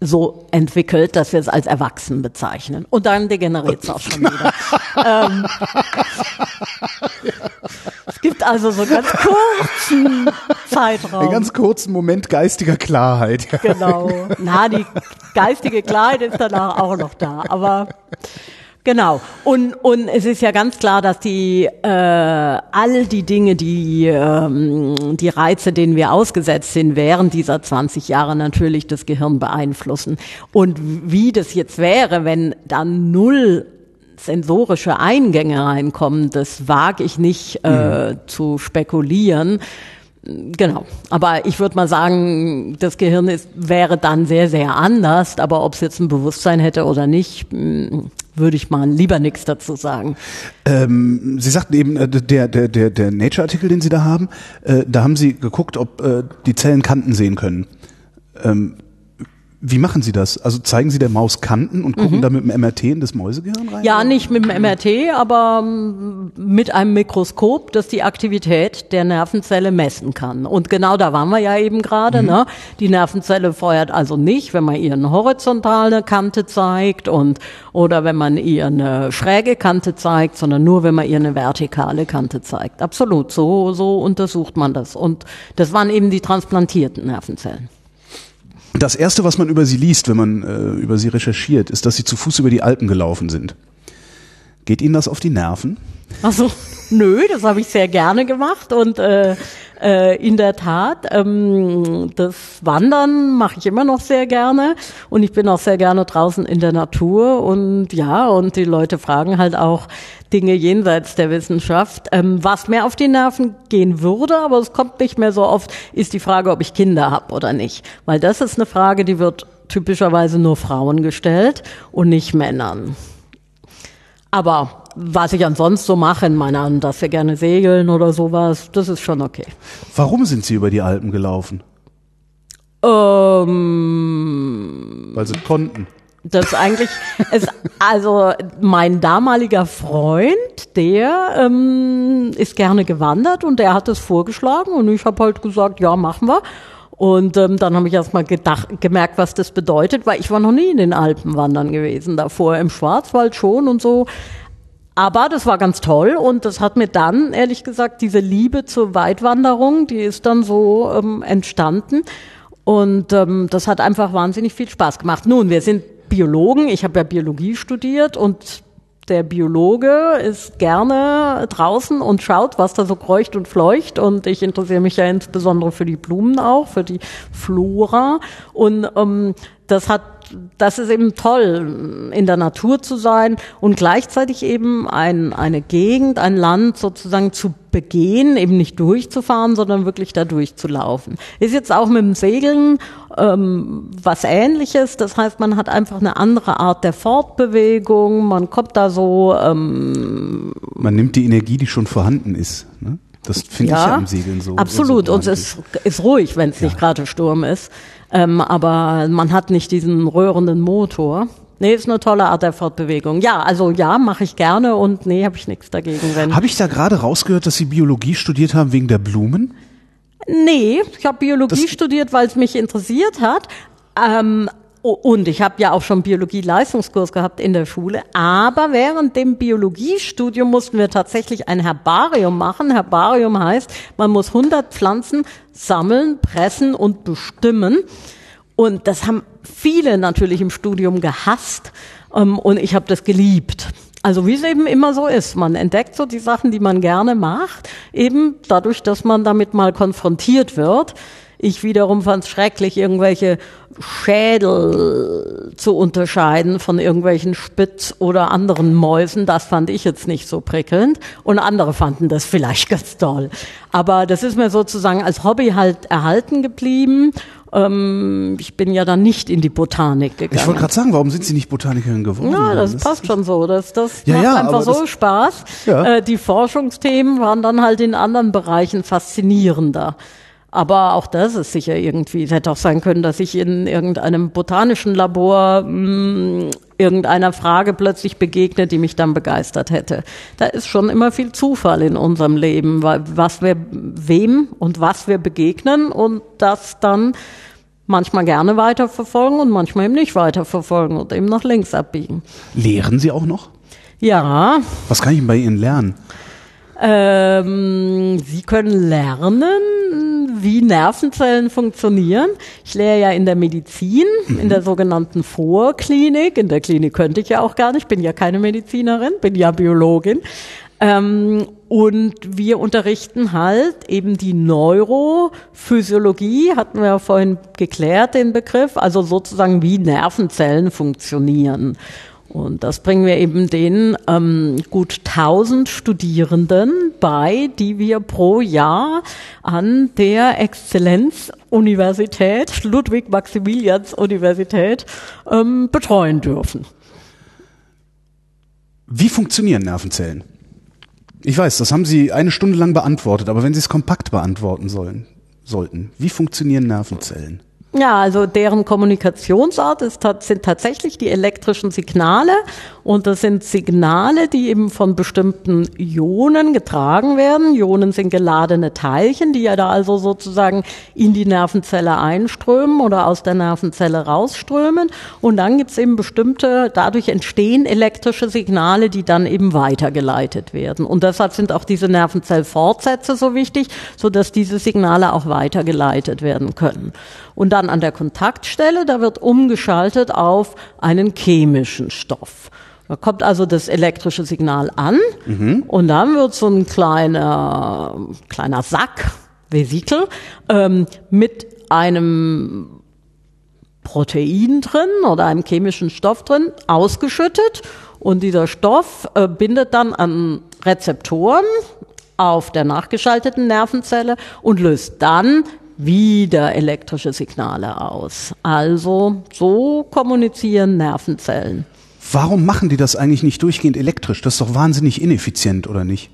so entwickelt, dass wir es als erwachsen bezeichnen. Und dann degeneriert es auch schon wieder. ähm, es gibt also so ganz kurzen Zeitraum. Einen ganz kurzen Moment geistiger Klarheit. Genau. Na, die geistige Klarheit ist danach auch noch da, aber Genau. Und, und es ist ja ganz klar, dass die äh, all die Dinge, die ähm, die Reize, denen wir ausgesetzt sind, während dieser 20 Jahre natürlich das Gehirn beeinflussen. Und wie das jetzt wäre, wenn dann null sensorische Eingänge reinkommen, das wage ich nicht äh, mhm. zu spekulieren. Genau. Aber ich würde mal sagen, das Gehirn ist, wäre dann sehr, sehr anders. Aber ob es jetzt ein Bewusstsein hätte oder nicht, hm, würde ich mal lieber nichts dazu sagen. Ähm, Sie sagten eben, äh, der, der, der, der Nature-Artikel, den Sie da haben, äh, da haben Sie geguckt, ob äh, die Zellen Kanten sehen können. Ähm, wie machen Sie das? Also zeigen Sie der Maus Kanten und gucken mhm. da mit dem MRT in das Mäusegehirn rein? Ja, nicht mit dem MRT, aber mm, mit einem Mikroskop, das die Aktivität der Nervenzelle messen kann. Und genau da waren wir ja eben gerade. Mhm. Ne? Die Nervenzelle feuert also nicht, wenn man ihr eine horizontale Kante zeigt und oder wenn man ihr eine schräge Kante zeigt, sondern nur, wenn man ihr eine vertikale Kante zeigt. Absolut, so so untersucht man das. Und das waren eben die transplantierten Nervenzellen. Das erste, was man über sie liest, wenn man äh, über sie recherchiert, ist, dass sie zu Fuß über die Alpen gelaufen sind. Geht Ihnen das auf die Nerven? Also nö, das habe ich sehr gerne gemacht und äh, äh, in der Tat, ähm, das Wandern mache ich immer noch sehr gerne und ich bin auch sehr gerne draußen in der Natur und ja, und die Leute fragen halt auch Dinge jenseits der Wissenschaft. Ähm, was mir auf die Nerven gehen würde, aber es kommt nicht mehr so oft, ist die Frage, ob ich Kinder habe oder nicht. Weil das ist eine Frage, die wird typischerweise nur Frauen gestellt und nicht Männern. Aber was ich ansonsten so mache in meiner, dass wir gerne segeln oder sowas, das ist schon okay. Warum sind Sie über die Alpen gelaufen? Ähm, Weil Sie konnten. Das ist eigentlich, ist, also mein damaliger Freund, der ähm, ist gerne gewandert und der hat es vorgeschlagen und ich habe halt gesagt, ja, machen wir. Und ähm, dann habe ich erst mal gedacht, gemerkt, was das bedeutet, weil ich war noch nie in den Alpen wandern gewesen. Davor im Schwarzwald schon und so. Aber das war ganz toll und das hat mir dann, ehrlich gesagt, diese Liebe zur Weitwanderung, die ist dann so ähm, entstanden. Und ähm, das hat einfach wahnsinnig viel Spaß gemacht. Nun, wir sind Biologen, ich habe ja Biologie studiert und der Biologe ist gerne draußen und schaut, was da so kreucht und fleucht. Und ich interessiere mich ja insbesondere für die Blumen auch, für die Flora. Und ähm, das hat das ist eben toll, in der Natur zu sein und gleichzeitig eben ein, eine Gegend, ein Land sozusagen zu begehen, eben nicht durchzufahren, sondern wirklich da durchzulaufen. Ist jetzt auch mit dem Segeln ähm, was ähnliches. Das heißt, man hat einfach eine andere Art der Fortbewegung, man kommt da so. Ähm, man nimmt die Energie, die schon vorhanden ist. Ne? Das finde ja, ich ja am Segeln so. Absolut. So und es ist, ist ruhig, wenn es ja. nicht gerade Sturm ist. Ähm, aber man hat nicht diesen röhrenden Motor. Nee, ist eine tolle Art der Fortbewegung. Ja, also ja, mache ich gerne und nee, habe ich nichts dagegen. Wenn habe ich da gerade rausgehört, dass Sie Biologie studiert haben wegen der Blumen? Nee, ich habe Biologie das studiert, weil es mich interessiert hat. Ähm, und ich habe ja auch schon Biologie-Leistungskurs gehabt in der Schule. Aber während dem Biologiestudium mussten wir tatsächlich ein Herbarium machen. Herbarium heißt, man muss 100 Pflanzen sammeln, pressen und bestimmen. Und das haben viele natürlich im Studium gehasst. Ähm, und ich habe das geliebt. Also wie es eben immer so ist, man entdeckt so die Sachen, die man gerne macht, eben dadurch, dass man damit mal konfrontiert wird. Ich wiederum fand es schrecklich, irgendwelche Schädel zu unterscheiden von irgendwelchen Spitz- oder anderen Mäusen. Das fand ich jetzt nicht so prickelnd. Und andere fanden das vielleicht ganz toll. Aber das ist mir sozusagen als Hobby halt erhalten geblieben. Ähm, ich bin ja dann nicht in die Botanik gegangen. Ich wollte gerade sagen, warum sind Sie nicht Botanikerin geworden? Ja, das, das passt schon so. Das, das ja, macht ja, einfach so Spaß. Ja. Äh, die Forschungsthemen waren dann halt in anderen Bereichen faszinierender. Aber auch das ist sicher irgendwie, es hätte auch sein können, dass ich in irgendeinem botanischen Labor mh, hm, irgendeiner Frage plötzlich begegne, die mich dann begeistert hätte. Da ist schon immer viel Zufall in unserem Leben, was wir wem und was wir begegnen und das dann manchmal gerne weiterverfolgen und manchmal eben nicht weiterverfolgen und eben nach links abbiegen. Lehren Sie auch noch? Ja. Was kann ich bei Ihnen lernen? Ähm, Sie können lernen, wie Nervenzellen funktionieren. Ich lehre ja in der Medizin, in der sogenannten Vorklinik. In der Klinik könnte ich ja auch gar nicht, bin ja keine Medizinerin, bin ja Biologin. Ähm, und wir unterrichten halt eben die Neurophysiologie, hatten wir ja vorhin geklärt, den Begriff, also sozusagen wie Nervenzellen funktionieren. Und das bringen wir eben den ähm, gut 1000 Studierenden bei, die wir pro Jahr an der Exzellenzuniversität, Ludwig-Maximilians-Universität, ähm, betreuen dürfen. Wie funktionieren Nervenzellen? Ich weiß, das haben Sie eine Stunde lang beantwortet, aber wenn Sie es kompakt beantworten sollen, sollten, wie funktionieren Nervenzellen? Ja, also deren Kommunikationsart ist, sind tatsächlich die elektrischen Signale und das sind Signale, die eben von bestimmten Ionen getragen werden. Ionen sind geladene Teilchen, die ja da also sozusagen in die Nervenzelle einströmen oder aus der Nervenzelle rausströmen. Und dann gibt's eben bestimmte, dadurch entstehen elektrische Signale, die dann eben weitergeleitet werden. Und deshalb sind auch diese Nervenzellfortsätze so wichtig, so dass diese Signale auch weitergeleitet werden können. Und dann an der Kontaktstelle, da wird umgeschaltet auf einen chemischen Stoff. Da kommt also das elektrische Signal an mhm. und dann wird so ein kleiner, kleiner Sack, Vesikel, ähm, mit einem Protein drin oder einem chemischen Stoff drin ausgeschüttet und dieser Stoff äh, bindet dann an Rezeptoren auf der nachgeschalteten Nervenzelle und löst dann wieder elektrische Signale aus. Also so kommunizieren Nervenzellen. Warum machen die das eigentlich nicht durchgehend elektrisch? Das ist doch wahnsinnig ineffizient, oder nicht?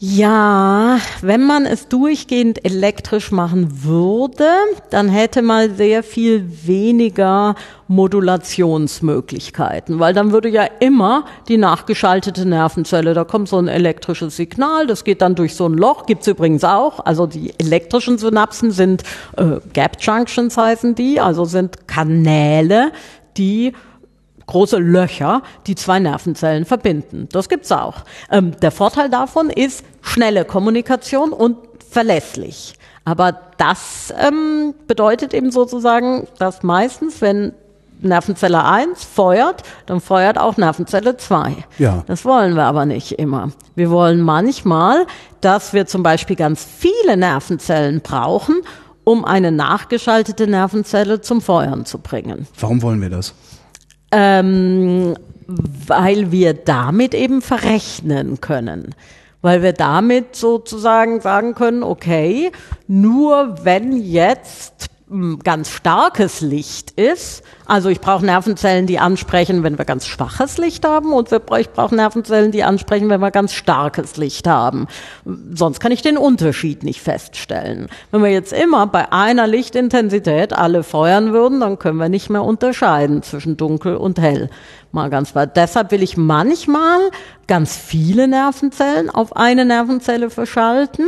Ja, wenn man es durchgehend elektrisch machen würde, dann hätte man sehr viel weniger Modulationsmöglichkeiten, weil dann würde ja immer die nachgeschaltete Nervenzelle, da kommt so ein elektrisches Signal, das geht dann durch so ein Loch, gibt's übrigens auch, also die elektrischen Synapsen sind äh, Gap Junctions heißen die, also sind Kanäle, die große Löcher, die zwei Nervenzellen verbinden. Das gibt's auch. Ähm, der Vorteil davon ist schnelle Kommunikation und verlässlich. Aber das ähm, bedeutet eben sozusagen, dass meistens, wenn Nervenzelle 1 feuert, dann feuert auch Nervenzelle 2. Ja. Das wollen wir aber nicht immer. Wir wollen manchmal, dass wir zum Beispiel ganz viele Nervenzellen brauchen, um eine nachgeschaltete Nervenzelle zum Feuern zu bringen. Warum wollen wir das? Ähm, weil wir damit eben verrechnen können. Weil wir damit sozusagen sagen können, okay, nur wenn jetzt ganz starkes Licht ist. Also ich brauche Nervenzellen, die ansprechen, wenn wir ganz schwaches Licht haben und ich brauche Nervenzellen, die ansprechen, wenn wir ganz starkes Licht haben. Sonst kann ich den Unterschied nicht feststellen. Wenn wir jetzt immer bei einer Lichtintensität alle feuern würden, dann können wir nicht mehr unterscheiden zwischen dunkel und hell. Mal ganz weit. Deshalb will ich manchmal ganz viele Nervenzellen auf eine Nervenzelle verschalten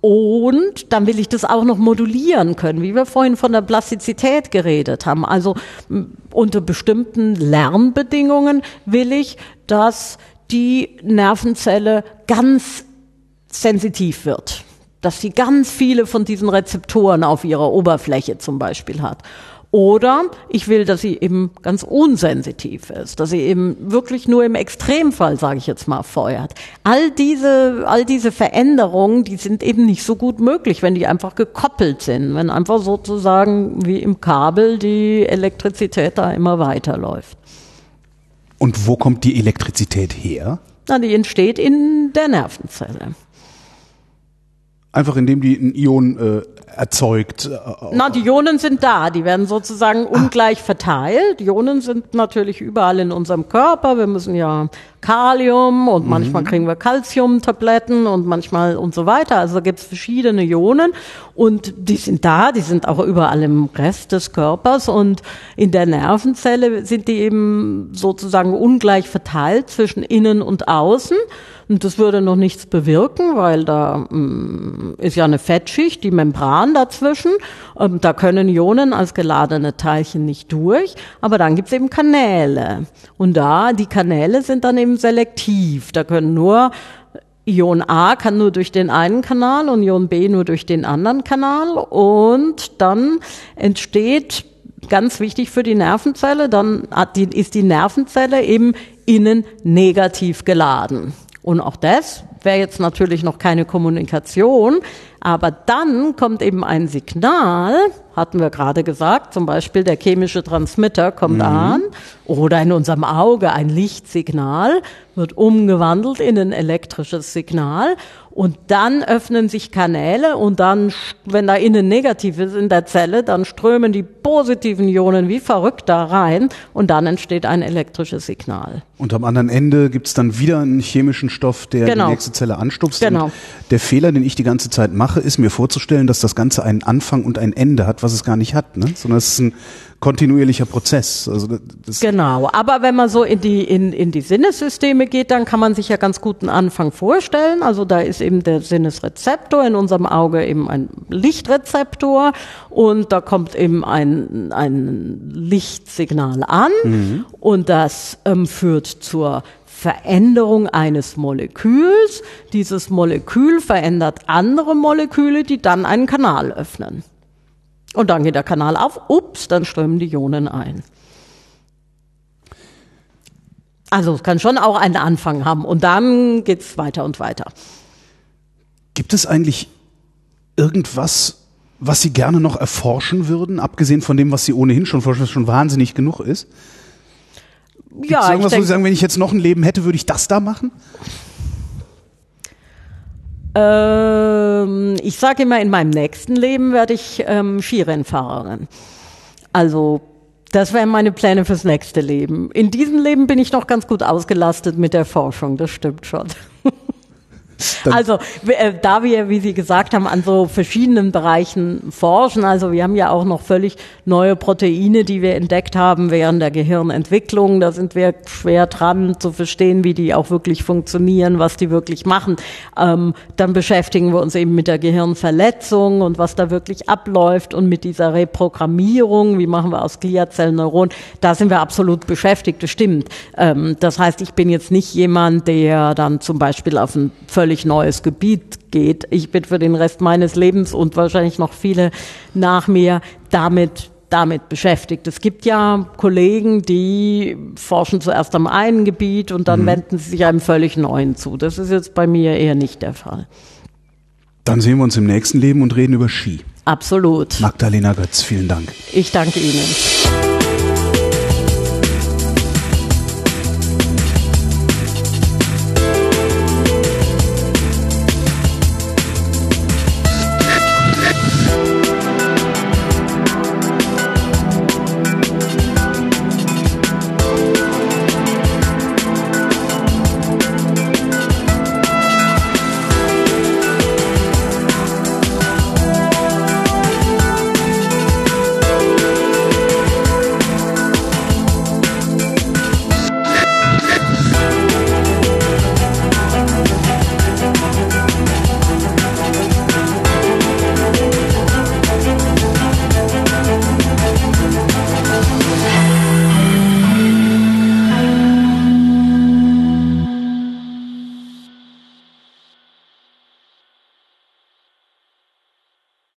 und dann will ich das auch noch modulieren können, wie wir vorhin von der Plastizität geredet haben. Also unter bestimmten Lernbedingungen will ich, dass die Nervenzelle ganz sensitiv wird, dass sie ganz viele von diesen Rezeptoren auf ihrer Oberfläche zum Beispiel hat. Oder ich will, dass sie eben ganz unsensitiv ist, dass sie eben wirklich nur im Extremfall, sage ich jetzt mal, feuert. All diese, all diese Veränderungen, die sind eben nicht so gut möglich, wenn die einfach gekoppelt sind, wenn einfach sozusagen wie im Kabel die Elektrizität da immer weiterläuft. Und wo kommt die Elektrizität her? Na, die entsteht in der Nervenzelle. Einfach indem die ein Ion äh, erzeugt. Äh, Na, die Ionen sind da, die werden sozusagen ah. ungleich verteilt. Ionen sind natürlich überall in unserem Körper. Wir müssen ja Kalium und mhm. manchmal kriegen wir Calciumtabletten und manchmal und so weiter. Also da gibt es verschiedene Ionen und die sind da, die sind auch überall im Rest des Körpers und in der Nervenzelle sind die eben sozusagen ungleich verteilt zwischen innen und außen. Und das würde noch nichts bewirken, weil da ähm, ist ja eine Fettschicht, die Membran dazwischen. Ähm, da können Ionen als geladene Teilchen nicht durch. Aber dann gibt's eben Kanäle. Und da, die Kanäle sind dann eben selektiv. Da können nur Ion A kann nur durch den einen Kanal und Ion B nur durch den anderen Kanal und dann entsteht ganz wichtig für die Nervenzelle, dann ist die Nervenzelle eben innen negativ geladen. Und auch das wäre jetzt natürlich noch keine Kommunikation, aber dann kommt eben ein Signal, hatten wir gerade gesagt, zum Beispiel der chemische Transmitter kommt mhm. an oder in unserem Auge ein Lichtsignal wird umgewandelt in ein elektrisches Signal und dann öffnen sich Kanäle und dann, wenn da innen negativ ist in der Zelle, dann strömen die positiven Ionen wie verrückt da rein und dann entsteht ein elektrisches Signal. Und am anderen Ende gibt es dann wieder einen chemischen Stoff, der genau. die nächste Zelle anstupst. Genau. Der Fehler, den ich die ganze Zeit mache, ist mir vorzustellen, dass das Ganze einen Anfang und ein Ende hat, was es gar nicht hat, ne? sondern es ist ein kontinuierlicher Prozess. Also das genau, aber wenn man so in die, in, in die Sinnessysteme geht, dann kann man sich ja ganz gut einen Anfang vorstellen. Also da ist eben der Sinnesrezeptor, in unserem Auge eben ein Lichtrezeptor und da kommt eben ein, ein Lichtsignal an mhm. und das ähm, führt zur Veränderung eines Moleküls. Dieses Molekül verändert andere Moleküle, die dann einen Kanal öffnen. Und dann geht der Kanal auf, ups, dann strömen die Ionen ein. Also es kann schon auch einen Anfang haben und dann geht es weiter und weiter. Gibt es eigentlich irgendwas, was Sie gerne noch erforschen würden, abgesehen von dem, was Sie ohnehin schon forschen, was schon wahnsinnig genug ist? Gibt's ja, irgendwas, wo Sie sagen, wenn ich jetzt noch ein Leben hätte, würde ich das da machen? Ähm, ich sage immer, in meinem nächsten Leben werde ich ähm, Skirennfahrerin. Also das wären meine Pläne fürs nächste Leben. In diesem Leben bin ich noch ganz gut ausgelastet mit der Forschung, das stimmt schon. also äh, da wir, wie Sie gesagt haben, an so verschiedenen Bereichen forschen, also wir haben ja auch noch völlig neue Proteine, die wir entdeckt haben während der Gehirnentwicklung. Da sind wir schwer dran zu verstehen, wie die auch wirklich funktionieren, was die wirklich machen. Ähm, dann beschäftigen wir uns eben mit der Gehirnverletzung und was da wirklich abläuft und mit dieser Reprogrammierung, wie machen wir aus Gliazellen Neuronen. Da sind wir absolut beschäftigt, das stimmt. Ähm, das heißt, ich bin jetzt nicht jemand, der dann zum Beispiel auf ein völlig völlig neues Gebiet geht. Ich bin für den Rest meines Lebens und wahrscheinlich noch viele nach mir damit damit beschäftigt. Es gibt ja Kollegen, die forschen zuerst am einen Gebiet und dann mhm. wenden sie sich einem völlig neuen zu. Das ist jetzt bei mir eher nicht der Fall. Dann sehen wir uns im nächsten Leben und reden über Ski. Absolut. Magdalena Götz, vielen Dank. Ich danke Ihnen.